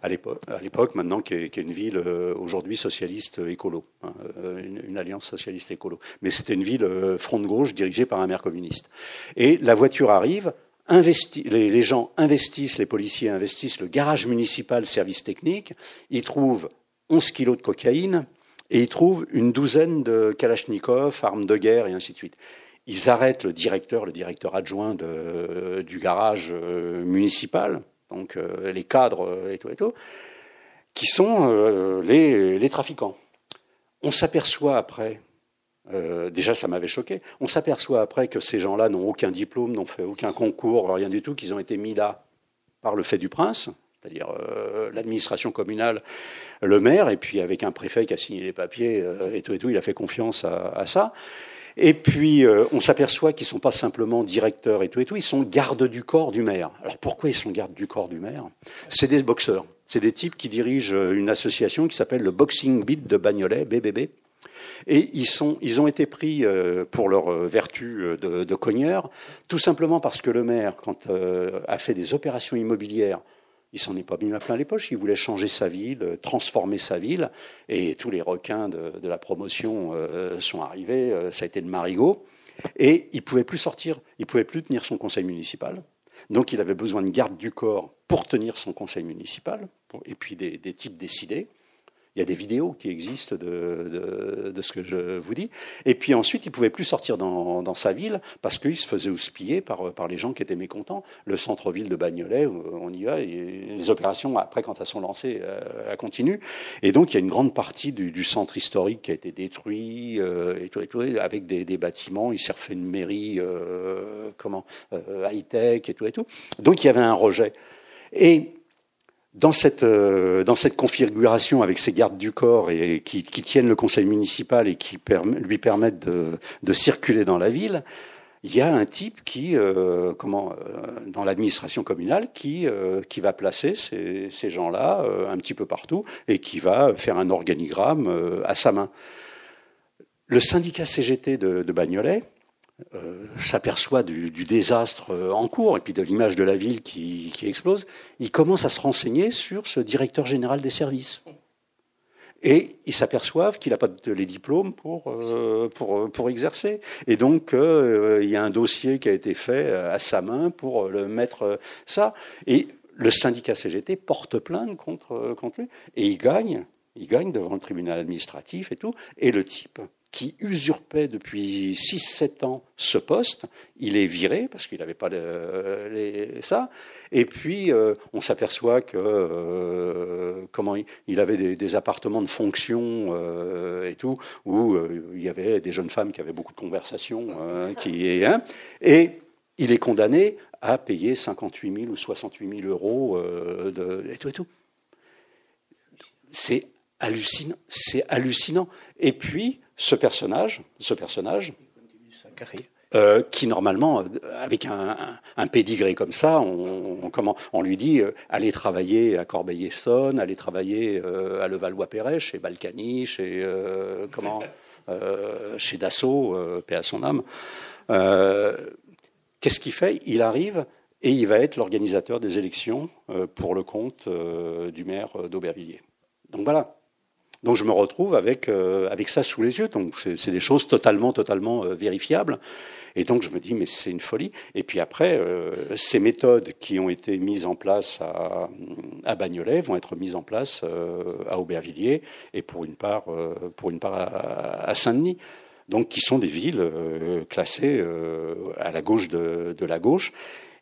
À l'époque, maintenant, qui est, une ville euh, aujourd'hui socialiste écolo, hein, une, alliance socialiste écolo. Mais c'était une ville front de gauche dirigée par un maire communiste. Et la voiture arrive, les, gens investissent, les policiers investissent le garage municipal service technique, ils trouvent 11 kilos de cocaïne, et ils trouvent une douzaine de Kalachnikov, armes de guerre et ainsi de suite. Ils arrêtent le directeur, le directeur adjoint du garage euh, municipal, donc euh, les cadres euh, et tout et tout, qui sont les, les, trafiquants. On s'aperçoit après, déjà ça m'avait choqué, on s'aperçoit après que ces gens-là n'ont aucun diplôme, n'ont fait aucun concours, rien du tout, qu'ils ont été mis là par le fait du prince, c'est-à-dire euh, l'administration communale, le maire, et puis avec un préfet qui a signé les papiers euh, et tout et tout, il a fait confiance à, ça. Et puis euh, on s'aperçoit qu'ils sont pas simplement directeurs et tout et tout, ils sont gardes du corps du maire. Alors pourquoi ils sont gardes du corps du maire? C'est des boxeurs, c'est des types qui dirigent une association qui s'appelle le Boxing Beat de Bagnolet, BBB. Et ils, ont été pris pour leur vertu de, cogneurs, tout simplement parce que le maire, quand a fait des opérations immobilières il s'en est pas mis à plein les poches. Il voulait changer sa ville, euh, transformer sa ville. Et tous les requins de, la promotion euh, sont arrivés. Euh, ça a été le marigot. Et il pouvait plus sortir. Il pouvait plus tenir son conseil municipal. Donc il avait besoin de garde du corps pour tenir son conseil municipal. Et puis des types décidés. Il y a des vidéos qui existent de, de, ce que je vous dis. Et puis ensuite, il pouvait plus sortir dans, dans sa ville parce qu'il se faisait houspiller par, par les gens qui étaient mécontents. Le centre-ville de Bagnolet, on y va. Les opérations, après, quand elles sont lancées, euh, elles continuent. Et donc, il y a une grande partie du, du centre historique qui a été détruit euh, et tout, et tout, avec des, des, bâtiments. Il s'est refait une mairie euh, comment high-tech et tout et tout. Donc, il y avait un rejet. Et dans cette, euh, dans cette configuration avec ces gardes du corps et qui, qui tiennent le conseil municipal et qui lui permettent de, de, circuler dans la ville, il y a un type qui, euh, comment, euh, dans l'administration communale, qui, qui va placer ces, ces gens-là un petit peu partout et qui va faire un organigramme à sa main. Le syndicat CGT de, de Bagnolet, euh, s'aperçoit du, désastre euh, en cours et puis de l'image de la ville qui, explose, il commence à se renseigner sur ce directeur général des services. Et ils s'aperçoivent qu'il n'a pas les diplômes pour, euh, pour, exercer. Et donc, il y a un dossier qui a été fait à sa main pour le mettre ça. Et le syndicat CGT porte plainte contre, contre lui. Et il gagne. Il gagne devant le tribunal administratif et tout. Et le type qui usurpait depuis 6-7 ans ce poste. Il est viré parce qu'il n'avait pas les, ça. Et puis, euh, on s'aperçoit que euh, comment il, avait des, appartements de fonction euh, et tout, où il y avait des jeunes femmes qui avaient beaucoup de conversations. qui, hein, et il est condamné à payer 58 000 ou 68 000 euros et tout et tout. C'est hallucinant. C'est hallucinant. Et puis, ce personnage, ce personnage, euh, qui normalement, avec un, un, pédigré comme ça, on, lui dit euh, allez travailler à Corbeil-Essonne, allez travailler euh, à Levallois-Perret, chez Balkany, chez comment, chez Dassault, paix à son âme. Qu'est-ce qu'il fait? Il arrive et il va être l'organisateur des élections pour le compte du maire d'Aubervilliers. Donc voilà, donc je me retrouve avec, euh, avec ça sous les yeux. Donc c'est des choses totalement, totalement euh, vérifiables. Et donc je me dis, mais c'est une folie. Et puis après, euh, ces méthodes qui ont été mises en place à, à Bagnolet vont être mises en place à Aubervilliers et pour une part, pour une part à, Saint-Denis. Donc qui sont des villes classées à la gauche de, de la gauche.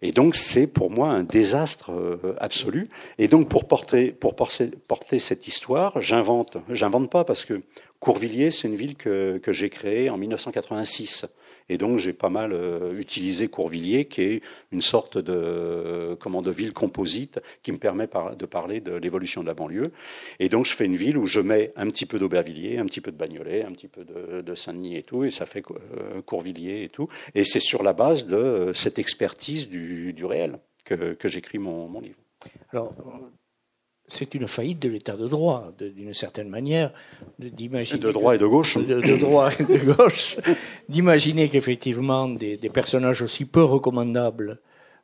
Et donc c'est pour moi un désastre euh, absolu. Et donc pour porter, pour porter, porter cette histoire, j'invente, j'invente pas parce que Courvilliers, c'est une ville que, que j'ai créée en 1986. Et donc j'ai pas mal euh, utilisé Courvilliers, qui est une sorte de, comment, de ville composite qui me permet de parler de l'évolution de la banlieue. Et donc je fais une ville où je mets un petit peu d'Aubervilliers, un petit peu de Bagnolet, un petit peu de, Saint-Denis et tout, et ça fait euh, Courvilliers et tout. Et c'est sur la base de euh, cette expertise du, réel que, que j'écris mon, mon livre. Alors, c'est une faillite de l'état de droit, d'une certaine manière, d'imaginer. De droit et de gauche. De, droit et de gauche. d'imaginer qu'effectivement des, personnages aussi peu recommandables,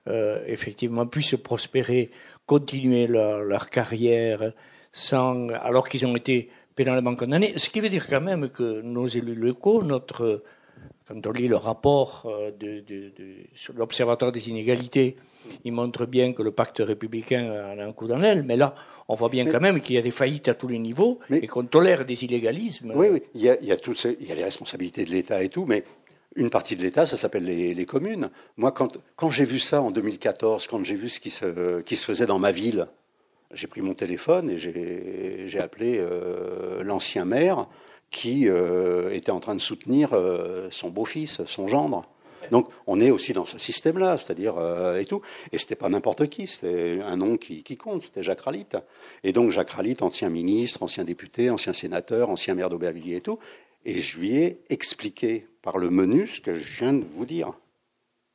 euh, effectivement, puissent prospérer, continuer leur, carrière, sans, alors qu'ils ont été pénalement condamnés. Ce qui veut dire quand même que nos élus locaux, notre, quand on lit le rapport euh, de, sur l'Observatoire des inégalités, il montre bien que le pacte républicain a un coup dans l'aile, mais là, on voit bien quand même qu'il y a des faillites à tous les niveaux et qu'on tolère des illégalismes. Oui, oui, il y a, il y a, il y a les responsabilités de l'État et tout, mais une partie de l'État, ça s'appelle les, communes. Moi, quand, quand j'ai vu ça en 2014, quand j'ai vu ce qui se, qui se faisait dans ma ville, j'ai pris mon téléphone et j'ai appelé euh, l'ancien maire qui euh, était en train de soutenir euh, son beau-fils, son gendre. Donc on est aussi dans ce système-là, c'est-à-dire euh, et tout. Et c'était pas n'importe qui, c'était un nom qui, compte, c'était Jacques Ralit. Et donc Jacques Ralit, ancien ministre, ancien député, ancien sénateur, ancien maire d'Aubervilliers et tout. Et je lui ai expliqué par le menu ce que je viens de vous dire.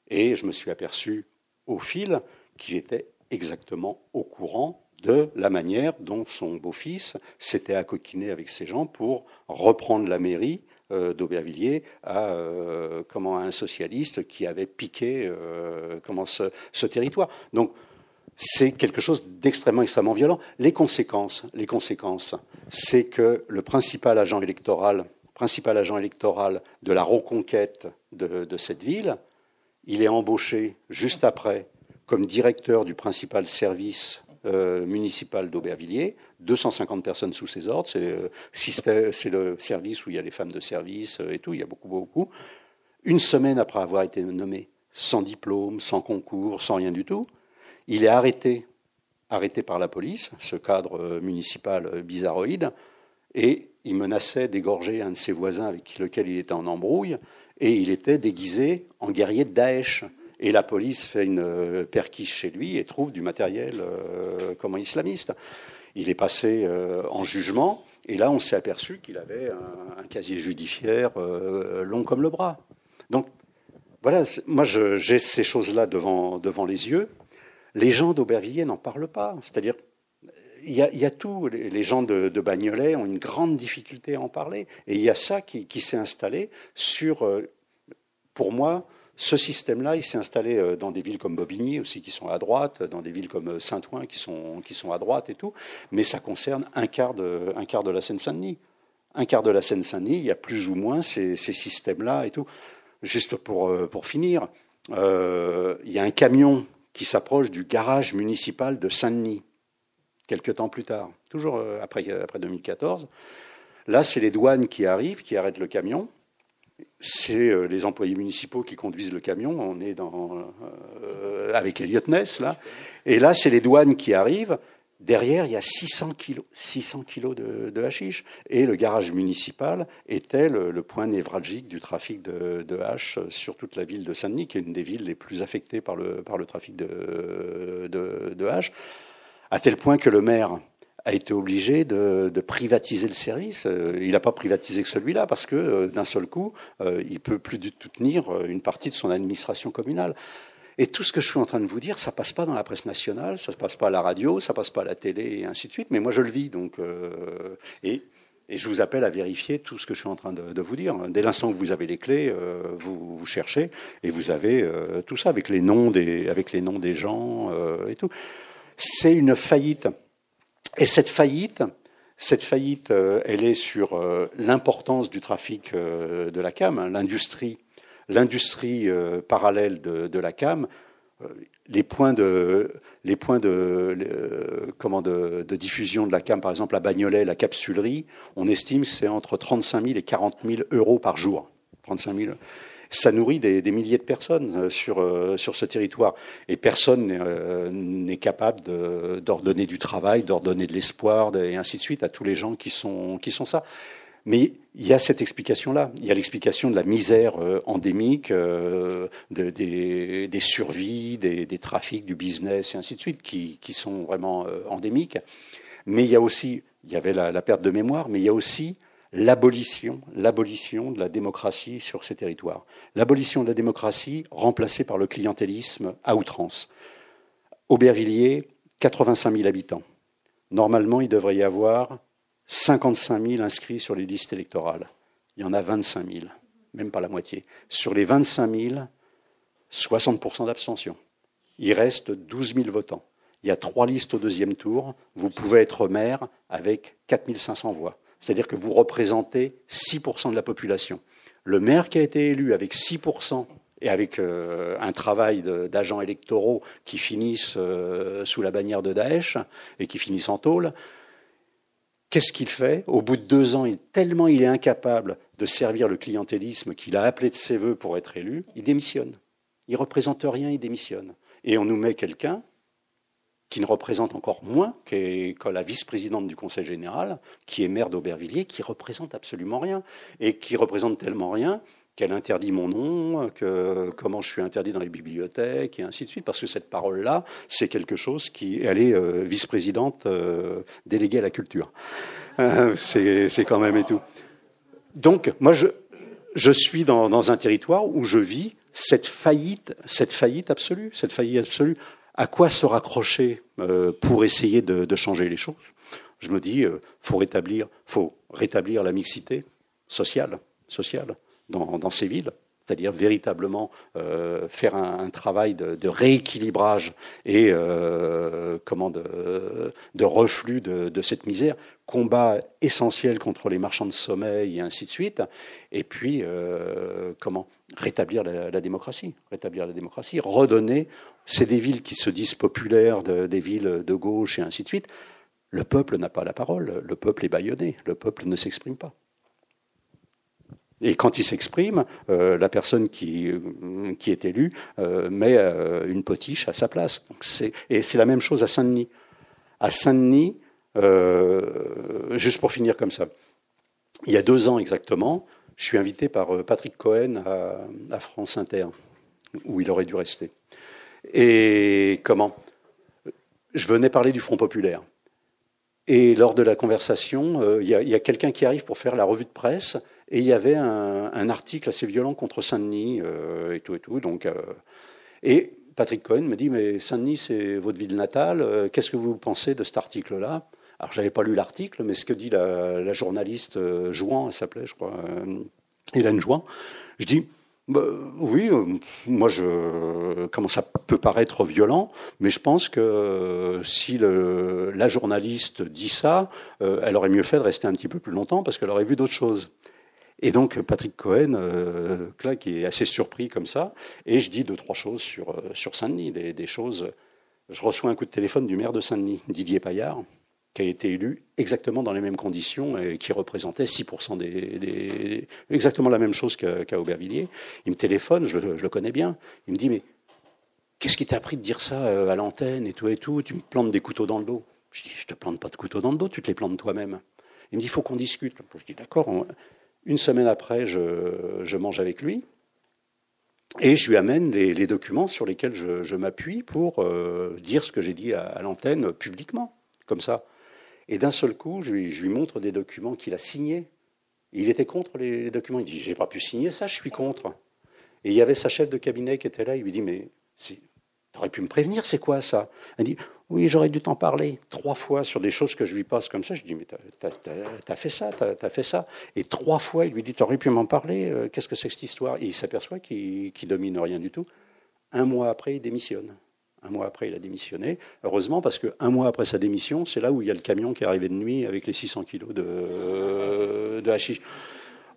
Et je me suis aperçu au fil qu'il était exactement au courant de la manière dont son beau-fils s'était accoquiné avec ses gens pour reprendre la mairie euh, d'Aubervilliers à euh, comment un socialiste qui avait piqué euh, comment ce, territoire. Donc c'est quelque chose d'extrêmement extrêmement violent. Les conséquences, les conséquences, c'est que le principal agent électoral, principal agent électoral de la reconquête de cette ville, il est embauché juste après comme directeur du principal service euh, municipal d'Aubervilliers, 250 personnes sous ses ordres. Euh, c'est le service où il y a les femmes de service euh, et tout, il y a beaucoup, beaucoup. Une semaine après avoir été nommé, sans diplôme, sans concours, sans rien du tout, il est arrêté, arrêté par la police, ce cadre municipal bizarroïde, et il menaçait d'égorger un de ses voisins avec lequel il était en embrouille, et il était déguisé en guerrier de Daesh. Et la police fait une euh, perquiche chez lui et trouve du matériel euh, comment islamiste. Il est passé euh, en jugement et là on s'est aperçu qu'il avait un, casier judiciaire long comme le bras. Donc voilà, moi j'ai ces choses-là devant, devant les yeux. Les gens d'Aubervilliers n'en parlent pas. C'est-à-dire, il y, a, tout. Les, gens de, Bagnolet ont une grande difficulté à en parler. Et il y a ça qui, qui s'est installé sur, pour moi, ce système-là, il s'est installé euh, dans des villes comme Bobigny aussi, qui sont à droite, dans des villes comme euh, Saint-Ouen, qui sont, qui sont à droite et tout, mais ça concerne un quart de, un quart de la Seine-Saint-Denis. Un quart de la Seine-Saint-Denis, il y a plus ou moins ces, ces systèmes-là et tout. Juste pour, euh, pour finir, il y a un camion qui s'approche du garage municipal de Saint-Denis, quelques temps plus tard, toujours après, après 2014. Là, c'est les douanes qui arrivent, qui arrêtent le camion, c'est euh, les employés municipaux qui conduisent le camion. On est dans, euh, avec Elliot Ness, là. Et là, c'est les douanes qui arrivent. Derrière, il y a 600 kilos, 600 kilos de, de hashish. Et le garage municipal était le, point névralgique du trafic de, de hash sur toute la ville de Saint-Denis, qui est une des villes les plus affectées par le, par le trafic de, de, de hash. À tel point que le maire, a été obligé de, privatiser le service. Euh, il n'a pas privatisé que celui-là parce que euh, d'un seul coup, euh, il peut plus du tout tenir une partie de son administration communale. Et tout ce que je suis en train de vous dire, ça passe pas dans la presse nationale, ça passe pas à la radio, ça passe pas à la télé et ainsi de suite. Mais moi, je le vis, donc et, je vous appelle à vérifier tout ce que je suis en train de, vous dire. Dès l'instant que vous avez les clés, vous, vous, cherchez et vous avez tout ça avec les noms des, avec les noms des gens et tout. C'est une faillite et cette faillite, cette faillite, euh, elle est sur euh, l'importance du trafic euh, de la cam, hein, l'industrie, l'industrie parallèle de, la cam. Les points de, les points de, comment de, diffusion de la cam, par exemple à Bagnolet, la capsulerie, on estime c'est entre 35 000 et 40 000 euros par jour. 35 000 ça nourrit des, milliers de personnes euh, sur, euh, sur ce territoire. Et personne n'est euh, capable d'ordonner du travail, d'ordonner de l'espoir, et ainsi de suite à tous les gens qui sont, qui sont ça. Mais il y a cette explication-là. Il y a l'explication de la misère endémique, de, des, des, survies, des, des, trafics, du business et ainsi de suite, qui, qui sont vraiment endémiques. Mais il y a aussi, il y avait la, la perte de mémoire, mais il y a aussi l'abolition, l'abolition de la démocratie sur ces territoires. L'abolition de la démocratie remplacée par le clientélisme à outrance. Aubervilliers, 85 000 habitants. Normalement, il devrait y avoir 55 000 inscrits sur les listes électorales. Il y en a 25 000, même pas la moitié. Sur les 25 000, 60% d'abstention. Il reste 12 000 votants. Il y a trois listes au deuxième tour. Vous pouvez être maire avec 4 500 voix. C'est-à-dire que vous représentez 6 de la population. Le maire qui a été élu avec 6 et avec euh, un travail d'agents électoraux qui finissent euh, sous la bannière de Daesh et qui finissent en tôle, Qu'est-ce qu'il fait? Au bout de deux ans, il, tellement il est incapable de servir le clientélisme qu'il a appelé de ses voeux pour être élu, il démissionne. Il représente rien, il démissionne. Et on nous met quelqu'un qui ne représente encore moins que la vice-présidente du Conseil général, qui est maire d'Aubervilliers, qui représente absolument rien. Et qui représente tellement rien qu'elle interdit mon nom, que comment je suis interdit dans les bibliothèques, et ainsi de suite, parce que cette parole-là, c'est quelque chose qui... Elle est euh, vice-présidente euh, déléguée à la culture. Euh, c'est quand même et tout. Donc, moi, je, je suis dans, dans, un territoire où je vis cette faillite, cette faillite absolue, cette faillite absolue. À quoi se raccrocher pour essayer de, changer les choses? Je me dis, faut rétablir, faut rétablir la mixité sociale, sociale dans, ces villes, c'est-à-dire véritablement euh, faire un, travail de, rééquilibrage et euh, comment de, reflux de, cette misère, combat essentiel contre les marchands de sommeil et ainsi de suite, et puis euh, comment rétablir la, démocratie, rétablir la démocratie, redonner, c'est des villes qui se disent populaires, de, des villes de gauche et ainsi de suite. Le peuple n'a pas la parole, le peuple est bâillonné, le peuple ne s'exprime pas. Et quand il s'exprime, euh, la personne qui, qui est élue euh, met euh, une potiche à sa place. Et c'est la même chose à Saint-Denis. À Saint-Denis, euh, juste pour finir comme ça, il y a deux ans exactement, je suis invité par Patrick Cohen à, France Inter, où il aurait dû rester. Et comment? Je venais parler du Front populaire. Et lors de la conversation, il y a, quelqu'un qui arrive pour faire la revue de presse et il y avait un, article assez violent contre Saint-Denis euh, et tout et tout. Donc, euh, et Patrick Cohen me dit Mais Saint-Denis, c'est votre ville natale. Euh, qu'est-ce que vous pensez de cet article-là? Alors, j'avais pas lu l'article, mais ce que dit la, journaliste euh, Jouan, elle s'appelait, je crois, euh, Hélène Jouan, je dis bah, oui, euh, moi je comment ça peut paraître violent, mais je pense que si la journaliste dit ça, elle aurait mieux fait de rester un petit peu plus longtemps parce qu'elle aurait vu d'autres choses. Et donc Patrick Cohen, là, qui est assez surpris comme ça, et je dis deux trois choses sur sur Saint-Denis, des, des, choses. Je reçois un coup de téléphone du maire de Saint-Denis, Didier Paillard, qui a été élu exactement dans les mêmes conditions et qui représentait 6% des, exactement la même chose qu'à qu Aubervilliers. Il me téléphone, je, le connais bien. Il me dit mais qu'est-ce qui t'a appris de dire ça euh, à l'antenne et tout et tout? Tu me plantes des couteaux dans le dos. Je dis je te plante pas de couteaux dans le dos, tu te les plantes toi-même. Il me dit il faut qu'on discute. Je dis d'accord. Une semaine après, je, mange avec lui et je lui amène les, documents sur lesquels je, m'appuie pour euh, dire ce que j'ai dit à l'antenne publiquement, comme ça. Et d'un seul coup, je lui, lui, montre des documents qu'il a signés. Il était contre les, documents. Il dit J'ai pas pu signer ça, je suis contre. Et il y avait sa chef de cabinet qui était là. Il lui dit Mais T'aurais pu me prévenir, c'est quoi ça? Elle dit Oui, j'aurais dû t'en parler. Trois fois sur des choses que je lui passe comme ça. Je dis Mais t'as as, fait ça, t'as as fait ça. Et trois fois, il lui dit T'aurais pu m'en parler, euh, qu'est-ce que c'est que cette histoire? Et il s'aperçoit qu'il qu domine rien du tout. Un mois après, il démissionne. Un mois après, il a démissionné. Heureusement, parce qu'un mois après sa démission, c'est là où il y a le camion qui est arrivé de nuit avec les 600 kilos de, de hashish.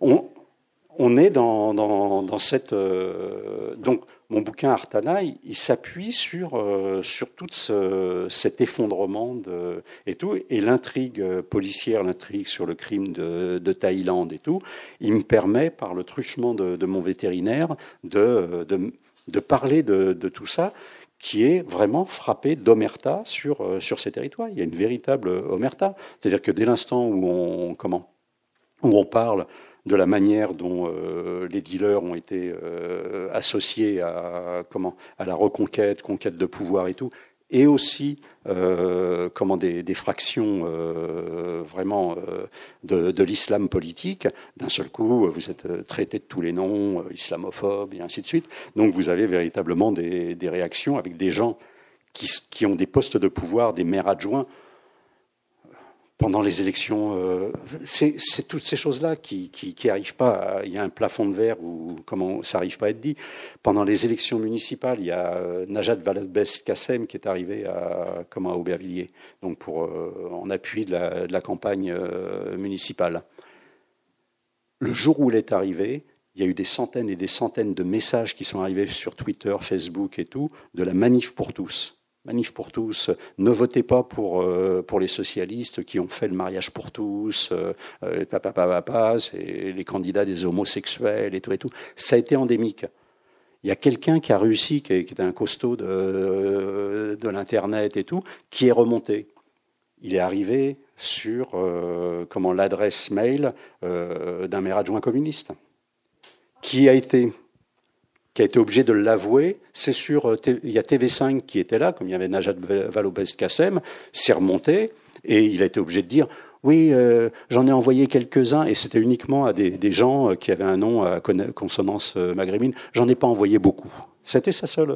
On, est dans, dans, dans cette. Euh, donc, mon bouquin Artana, il, il s'appuie sur, euh, sur tout ce, cet effondrement de, et tout, et l'intrigue policière, l'intrigue sur le crime de, de, Thaïlande et tout, il me permet, par le truchement de, mon vétérinaire, de, de, parler de, tout ça, qui est vraiment frappé d'omerta sur, euh, sur ces territoires. Il y a une véritable omerta. C'est-à-dire que dès l'instant où on, comment, où on parle de la manière dont euh, les dealers ont été euh, associés à, comment, à la reconquête, conquête de pouvoir et tout, et aussi euh, comment des, fractions euh, vraiment euh, de, l'islam politique. D'un seul coup, vous êtes traité de tous les noms, islamophobes et ainsi de suite. Donc vous avez véritablement des, des réactions avec des gens qui, qui, ont des postes de pouvoir, des maires adjoints pendant les élections, euh, c'est toutes ces choses-là qui, qui, qui arrivent pas. il y a un plafond de verre ou comment ça arrive pas à être dit. Pendant les élections municipales, il y a euh, Najat Vallaud-Kassem qui est arrivé à comment à Aubervilliers, donc pour euh, en appui de la, de la campagne euh, municipale. Le jour où elle est arrivée, il y a eu des centaines et des centaines de messages qui sont arrivés sur Twitter, Facebook et tout, de la manif pour tous Manif pour tous, ne votez pas pour, euh, pour les socialistes qui ont fait le mariage pour tous, euh, euh les papa c'est les candidats des homosexuels et tout et tout. Ça a été endémique. Il y a quelqu'un qui a réussi, qui, est, un costaud de, de l'Internet et tout, qui est remonté. Il est arrivé sur euh, l'adresse mail euh, d'un maire adjoint communiste, qui a été qui a été obligé de l'avouer, c'est sur, euh, il y a TV5 qui était là, comme il y avait Najat Vallaud-Belkacem, c'est remonté, et il a été obligé de dire, oui, euh, j'en ai envoyé quelques-uns, et c'était uniquement à des, gens euh, qui avaient un nom à consonance maghrébine, j'en ai pas envoyé beaucoup. C'était sa seule.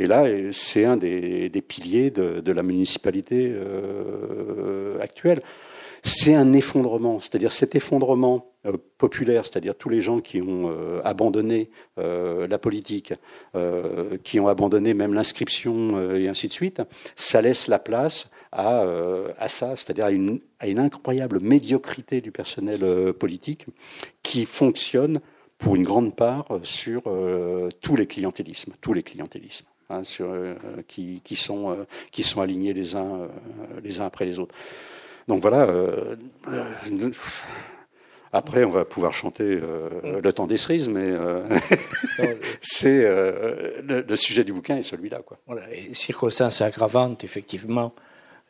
et là, c'est un des, des piliers de, de, la municipalité euh, actuelle c'est un effondrement. C'est-à-dire cet effondrement euh, populaire, c'est-à-dire tous les gens qui ont euh, abandonné euh, la politique, qui ont abandonné même l'inscription et ainsi de suite, ça laisse la place à, à ça, c'est-à-dire à une, à une, incroyable médiocrité du personnel politique qui fonctionne pour une grande part sur tous les clientélismes, tous les clientélismes. Hein, sur, qui, qui, sont, qui sont alignés les uns, les uns après les autres. Donc voilà. Euh, euh, après, on va pouvoir chanter euh, le temps des cerises, mais c'est le, le, sujet du bouquin est celui-là. Quoi. Voilà, et circonstance aggravante, effectivement.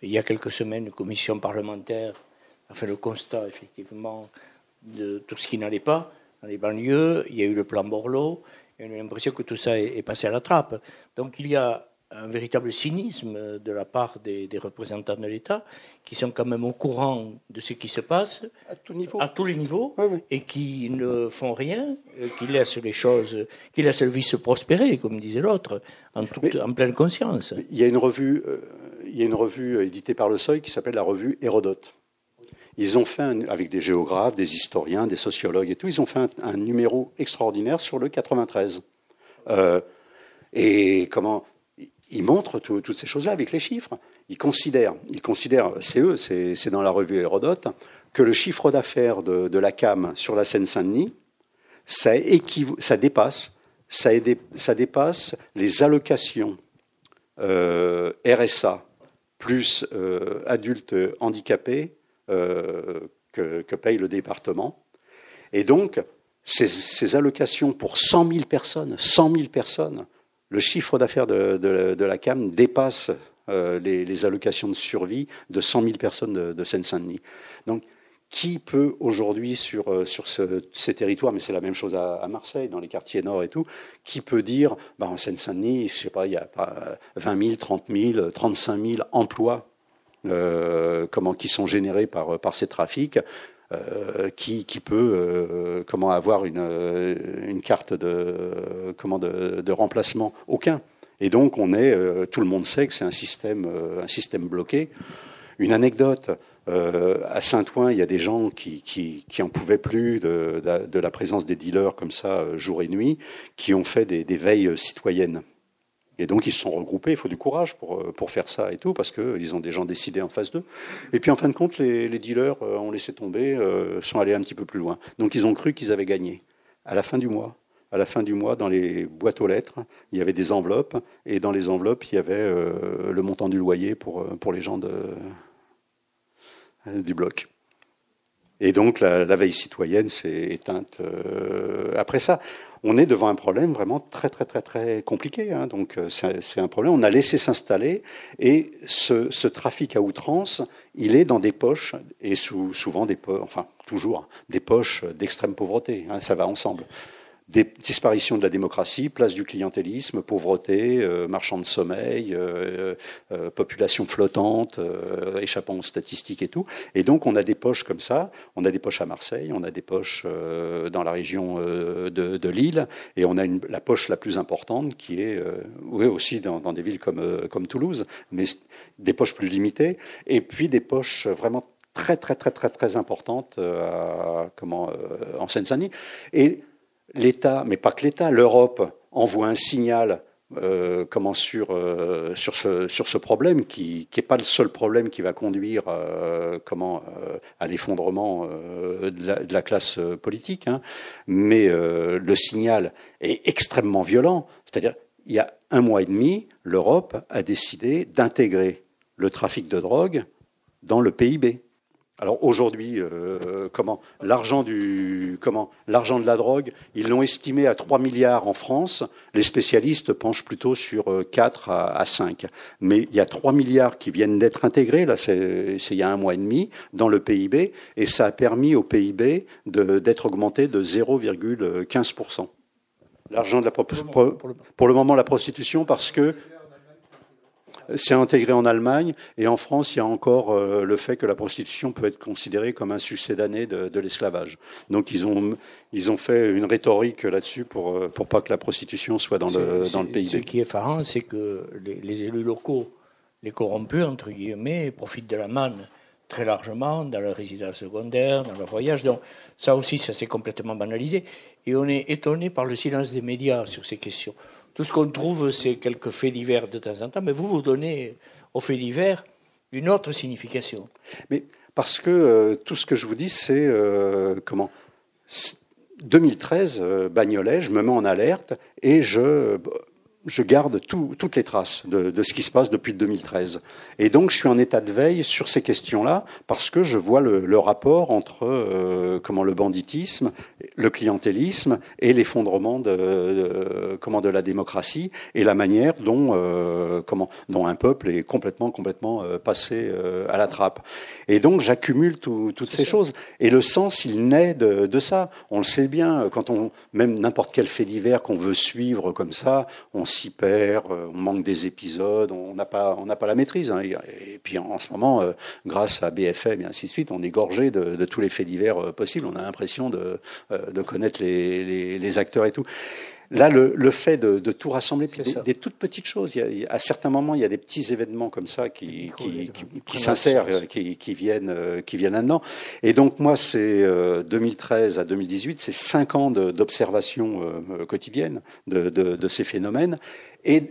Il y a quelques semaines, une commission parlementaire a fait le constat, effectivement, de tout ce qui n'allait pas dans les banlieues. Il y a eu le plan Borloo, et on a l'impression que tout ça est, est passé à la trappe. Donc il y a un véritable cynisme de la part des, des représentants de l'État, qui sont quand même au courant de ce qui se passe à, tout niveau. à tous les niveaux, oui, oui. et qui ne font rien, euh, qui laissent les choses, qui laissent le vice prospérer, comme disait l'autre, en, en, pleine conscience. Il y a une revue, euh, il y a une revue éditée par Le Seuil qui s'appelle la revue Hérodote. Ils ont fait, un, avec des géographes, des historiens, des sociologues et tout, ils ont fait un, un numéro extraordinaire sur le 93. Euh, et comment ils montrent tout, toutes ces choses-là avec les chiffres. Ils considèrent, ils considèrent c'est eux, c'est dans la revue Hérodote, que le chiffre d'affaires de, la CAM sur la Seine-Saint-Denis, ça, dépasse, ça, dépasse les allocations euh, RSA plus euh, adultes handicapés euh, que, que, paye le département. Et donc, ces, ces allocations pour 100 000 personnes, 100 000 personnes, le chiffre d'affaires de, la CAM dépasse euh, les, allocations de survie de 100 000 personnes de, de Seine-Saint-Denis. Donc, qui peut aujourd'hui sur, euh, ces territoires, mais c'est la même chose à, Marseille, dans les quartiers nord et tout, qui peut dire, bah, en Seine-Saint-Denis, je sais pas, il y a pas 20 000, 30 000, 35 000 emplois euh, comment, qui sont générés par ces trafics. Euh, qui, qui, peut euh, comment avoir une, euh, une carte de, comment de, de, remplacement? Aucun. Et donc on est, euh, tout le monde sait que c'est un système, un système bloqué. Une anecdote. à Saint-Ouen, il y a des gens qui, qui, qui en pouvaient plus de, de, la présence des dealers comme ça jour et nuit, qui ont fait des, des veilles citoyennes. Et donc ils se sont regroupés, il faut du courage pour, euh, pour faire ça et tout, parce qu'ils ont des gens décidés en face d'eux. Et puis en fin de compte, les, les dealers euh, ont laissé tomber, euh, sont allés un petit peu plus loin. Donc ils ont cru qu'ils avaient gagné. À la fin du mois, à la fin du mois, dans les boîtes aux lettres, il y avait des enveloppes, et dans les enveloppes, il y avait euh, le montant du loyer pour, pour les gens de, du bloc. Et donc la, la veille citoyenne s'est éteinte après ça on est devant un problème vraiment très très très très compliqué. Hein. Donc euh, c'est un problème. On a laissé s'installer et ce, ce, trafic à outrance, il est dans des poches et sous, souvent des poches, enfin toujours des poches d'extrême pauvreté. Hein. Ça va ensemble des disparitions de la démocratie, place du clientélisme, pauvreté, euh, marchand de sommeil, euh, euh, population flottante, échappant aux statistiques et tout. Et donc on a des poches comme ça, on a des poches à Marseille, on a des poches dans la région de, de, Lille, et on a une, la poche la plus importante qui est oui, aussi dans, dans, des villes comme, comme Toulouse, mais des poches plus limitées, et puis des poches vraiment très très très très très importantes à, comment, en Seine-Saint-Denis. Et l'État, mais pas que l'État, l'Europe envoie un signal euh, comment sur, euh, sur, ce, sur ce problème qui n'est pas le seul problème qui va conduire euh, comment, à l'effondrement de, la classe politique, hein. mais le signal est extrêmement violent. C'est-à-dire, il y a un mois et demi, l'Europe a décidé d'intégrer le trafic de drogue dans le PIB. Alors aujourd'hui, euh, comment l'argent du comment l'argent de la drogue, ils l'ont estimé à 3 milliards en France. Les spécialistes penchent plutôt sur 4 euh, à, 5. Mais il y a 3 milliards qui viennent d'être intégrés, là c'est il y a un mois et demi, dans le PIB, et ça a permis au PIB d'être augmenté de 0,15%. L'argent de la pour le moment la prostitution parce que c'est intégré en Allemagne et en France, il y a encore euh, le fait que la prostitution peut être considérée comme un succédané de, de l'esclavage. Donc ils ont ils ont fait une rhétorique là-dessus pour euh, pour pas que la prostitution soit dans le dans le pays. Ce qui est effarant, c'est que les, les, élus locaux, les corrompus entre guillemets, profitent de la manne très largement dans leur résidence secondaire, dans leur voyage. Donc ça aussi, ça s'est complètement banalisé. Et on est étonné par le silence des médias sur ces questions. Tout ce qu'on trouve, c'est quelques faits divers de temps en temps, mais vous, vous donnez aux faits divers une autre signification. Mais parce que euh, tout ce que je vous dis, c'est euh, comment 2013, euh, Bagnolet, je me mets en alerte et je je garde toutes les traces de, ce qui se passe depuis 2013. Et donc, je suis en état de veille sur ces questions-là parce que je vois le, rapport entre euh, comment le banditisme, le clientélisme et l'effondrement de, comment de la démocratie et la manière dont euh, comment dont un peuple est complètement complètement euh, passé à la trappe. Et donc, j'accumule toutes ces choses. Et le sens, il naît de, de, ça. On le sait bien quand on même n'importe quel fait divers qu'on veut suivre comme ça, on s'y perd, euh, on manque des épisodes, on n'a pas, on n'a pas la maîtrise. Hein. Et, puis en, ce moment, euh, grâce à BFM et ainsi de suite, on est gorgé de, tous les faits divers euh, possibles. On a l'impression de, de connaître les, les, acteurs et tout. Là, le, fait de, tout rassembler, puis des, toutes petites choses. Il à certains moments, il y a des petits événements comme ça qui, qui, qui, s'insèrent, qui, qui, viennent, qui viennent là-dedans. Et donc, moi, c'est 2013 à 2018, c'est cinq ans d'observation quotidienne de, de, ces phénomènes. Et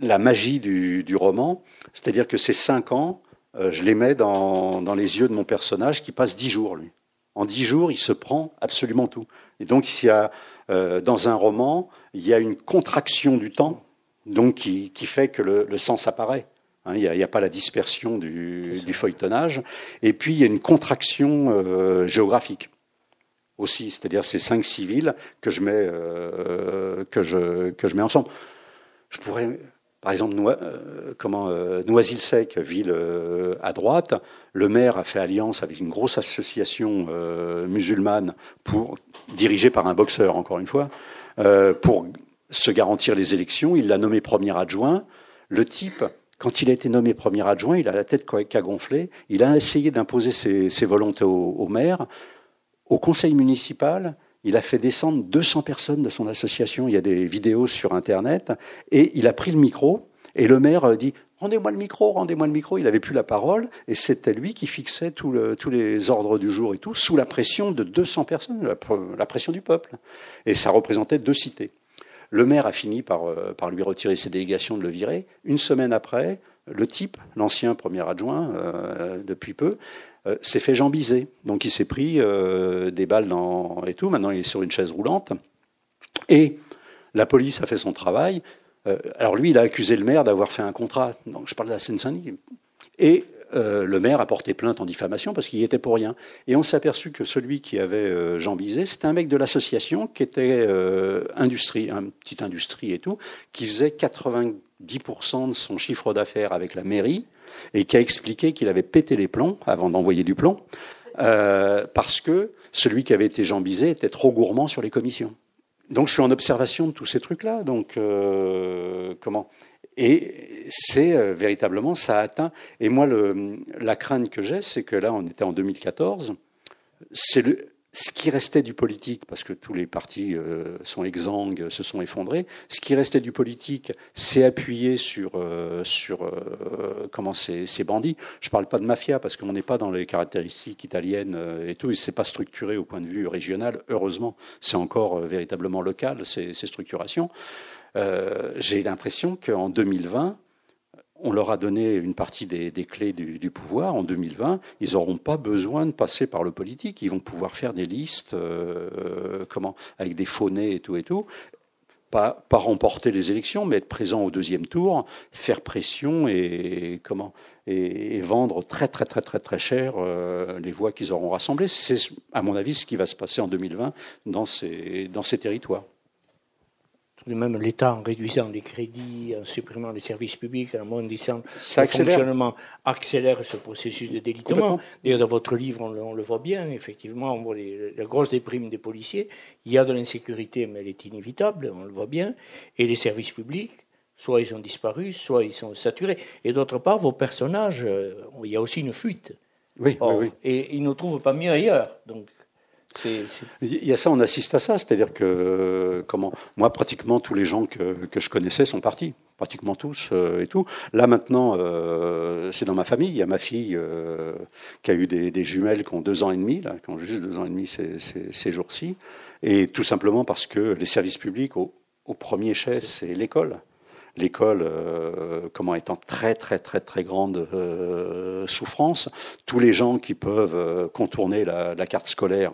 la magie du, du roman, c'est-à-dire que ces cinq ans, euh, je les mets dans, dans les yeux de mon personnage qui passe dix jours, lui. En dix jours, il se prend absolument tout. Et donc, il y a euh, dans un roman, il y a une contraction du temps, donc qui, fait que le, sens apparaît. Hein, il n'y a, pas la dispersion du, feuilletonnage. Et puis, il y a une contraction euh, géographique aussi, c'est-à-dire ces cinq civils que je mets, euh, que je, que je mets ensemble. Je pourrais, par exemple, comment, Noisy-le-Sec, ville à droite, le maire a fait alliance avec une grosse association musulmane pour dirigé par un boxeur, encore une fois, euh, pour se garantir les élections. Il l'a nommé premier adjoint. Le type, quand il a été nommé premier adjoint, il a la tête qu'a gonflé. Il a essayé d'imposer ses, volontés au, maire. Au conseil municipal, il a fait descendre 200 personnes de son association. Il y a des vidéos sur Internet. Et il a pris le micro. Et le maire dit Rendez-moi le micro, rendez-moi le micro. Il n'avait plus la parole et c'était lui qui fixait tous les ordres du jour et tout, sous la pression de 200 personnes, la, pression du peuple. Et ça représentait deux cités. Le maire a fini euh, par, lui retirer ses délégations, de le virer. Une semaine après, le type, l'ancien premier adjoint, euh, depuis peu, euh, s'est fait jambiser. Donc il s'est pris des balles dans, et tout. Maintenant, il est sur une chaise roulante. Et la police a fait son travail. Euh, alors lui, il a accusé le maire d'avoir fait un contrat. Donc je parle de la Seine-Saint-Denis. Et euh, le maire a porté plainte en diffamation parce qu'il y était pour rien. Et on s'est aperçu que celui qui avait euh, Bizet, c'était un mec de l'association qui était euh, industrie, une petite industrie et tout, qui faisait 90% de son chiffre d'affaires avec la mairie et qui a expliqué qu'il avait pété les plombs avant d'envoyer du plomb parce que celui qui avait été Bizet était trop gourmand sur les commissions. Donc je suis en observation de tous ces trucs-là. Donc comment? Et c'est euh, véritablement, ça atteint. Et moi, le, la crainte que j'ai, c'est que là, on était en 2014, c'est le, ce qui restait du politique, parce que tous les partis euh, sont exsangues, se sont effondrés, ce qui restait du politique s'est appuyé sur, euh, sur euh, comment ces, ces, bandits. Je ne parle pas de mafia, parce qu'on n'est pas dans les caractéristiques italiennes et tout, et c'est pas structuré au point de vue régional, heureusement. C'est encore véritablement local, ces, ces structurations. J'ai l'impression qu'en 2020, on leur a donné une partie des, clés du, pouvoir. En 2020, ils n'auront pas besoin de passer par le politique. Ils vont pouvoir faire des listes, euh, comment, avec des faux-nez et tout et tout. Pas, remporter les élections, mais être présent au deuxième tour, faire pression et, vendre très très très très très cher euh, les voix qu'ils auront rassemblées. C'est à mon avis ce qui va se passer en 2020 dans ces dans ces territoires même l'État en réduisant les crédits, en supprimant les services publics, en amoindrissant le fonctionnement, accélère ce processus de délitement. D'ailleurs, dans votre livre, on le, voit bien, effectivement, on voit la grosse déprime des policiers. Il y a de l'insécurité, mais elle est inévitable, on le voit bien. Et les services publics, soit ils ont disparu, soit ils sont saturés. Et d'autre part, vos personnages, euh, il y a aussi une fuite. Oui, oui, oui. Et ils ne trouvent pas mieux ailleurs. Donc, il y a ça, on assiste à ça, c'est-à-dire que comment moi pratiquement tous les gens que, que je connaissais sont partis, pratiquement tous euh, et tout. Là maintenant, euh, c'est dans ma famille. Il y a ma fille euh, qui a eu des, des, jumelles qui ont deux ans et demi, là, qui ont juste deux ans et demi ces, ces, ces jours-ci, et tout simplement parce que les services publics au, au premier chef, c'est l'école l'école euh, comment étant très très très très grande euh, souffrance. Tous les gens qui peuvent contourner la, la carte scolaire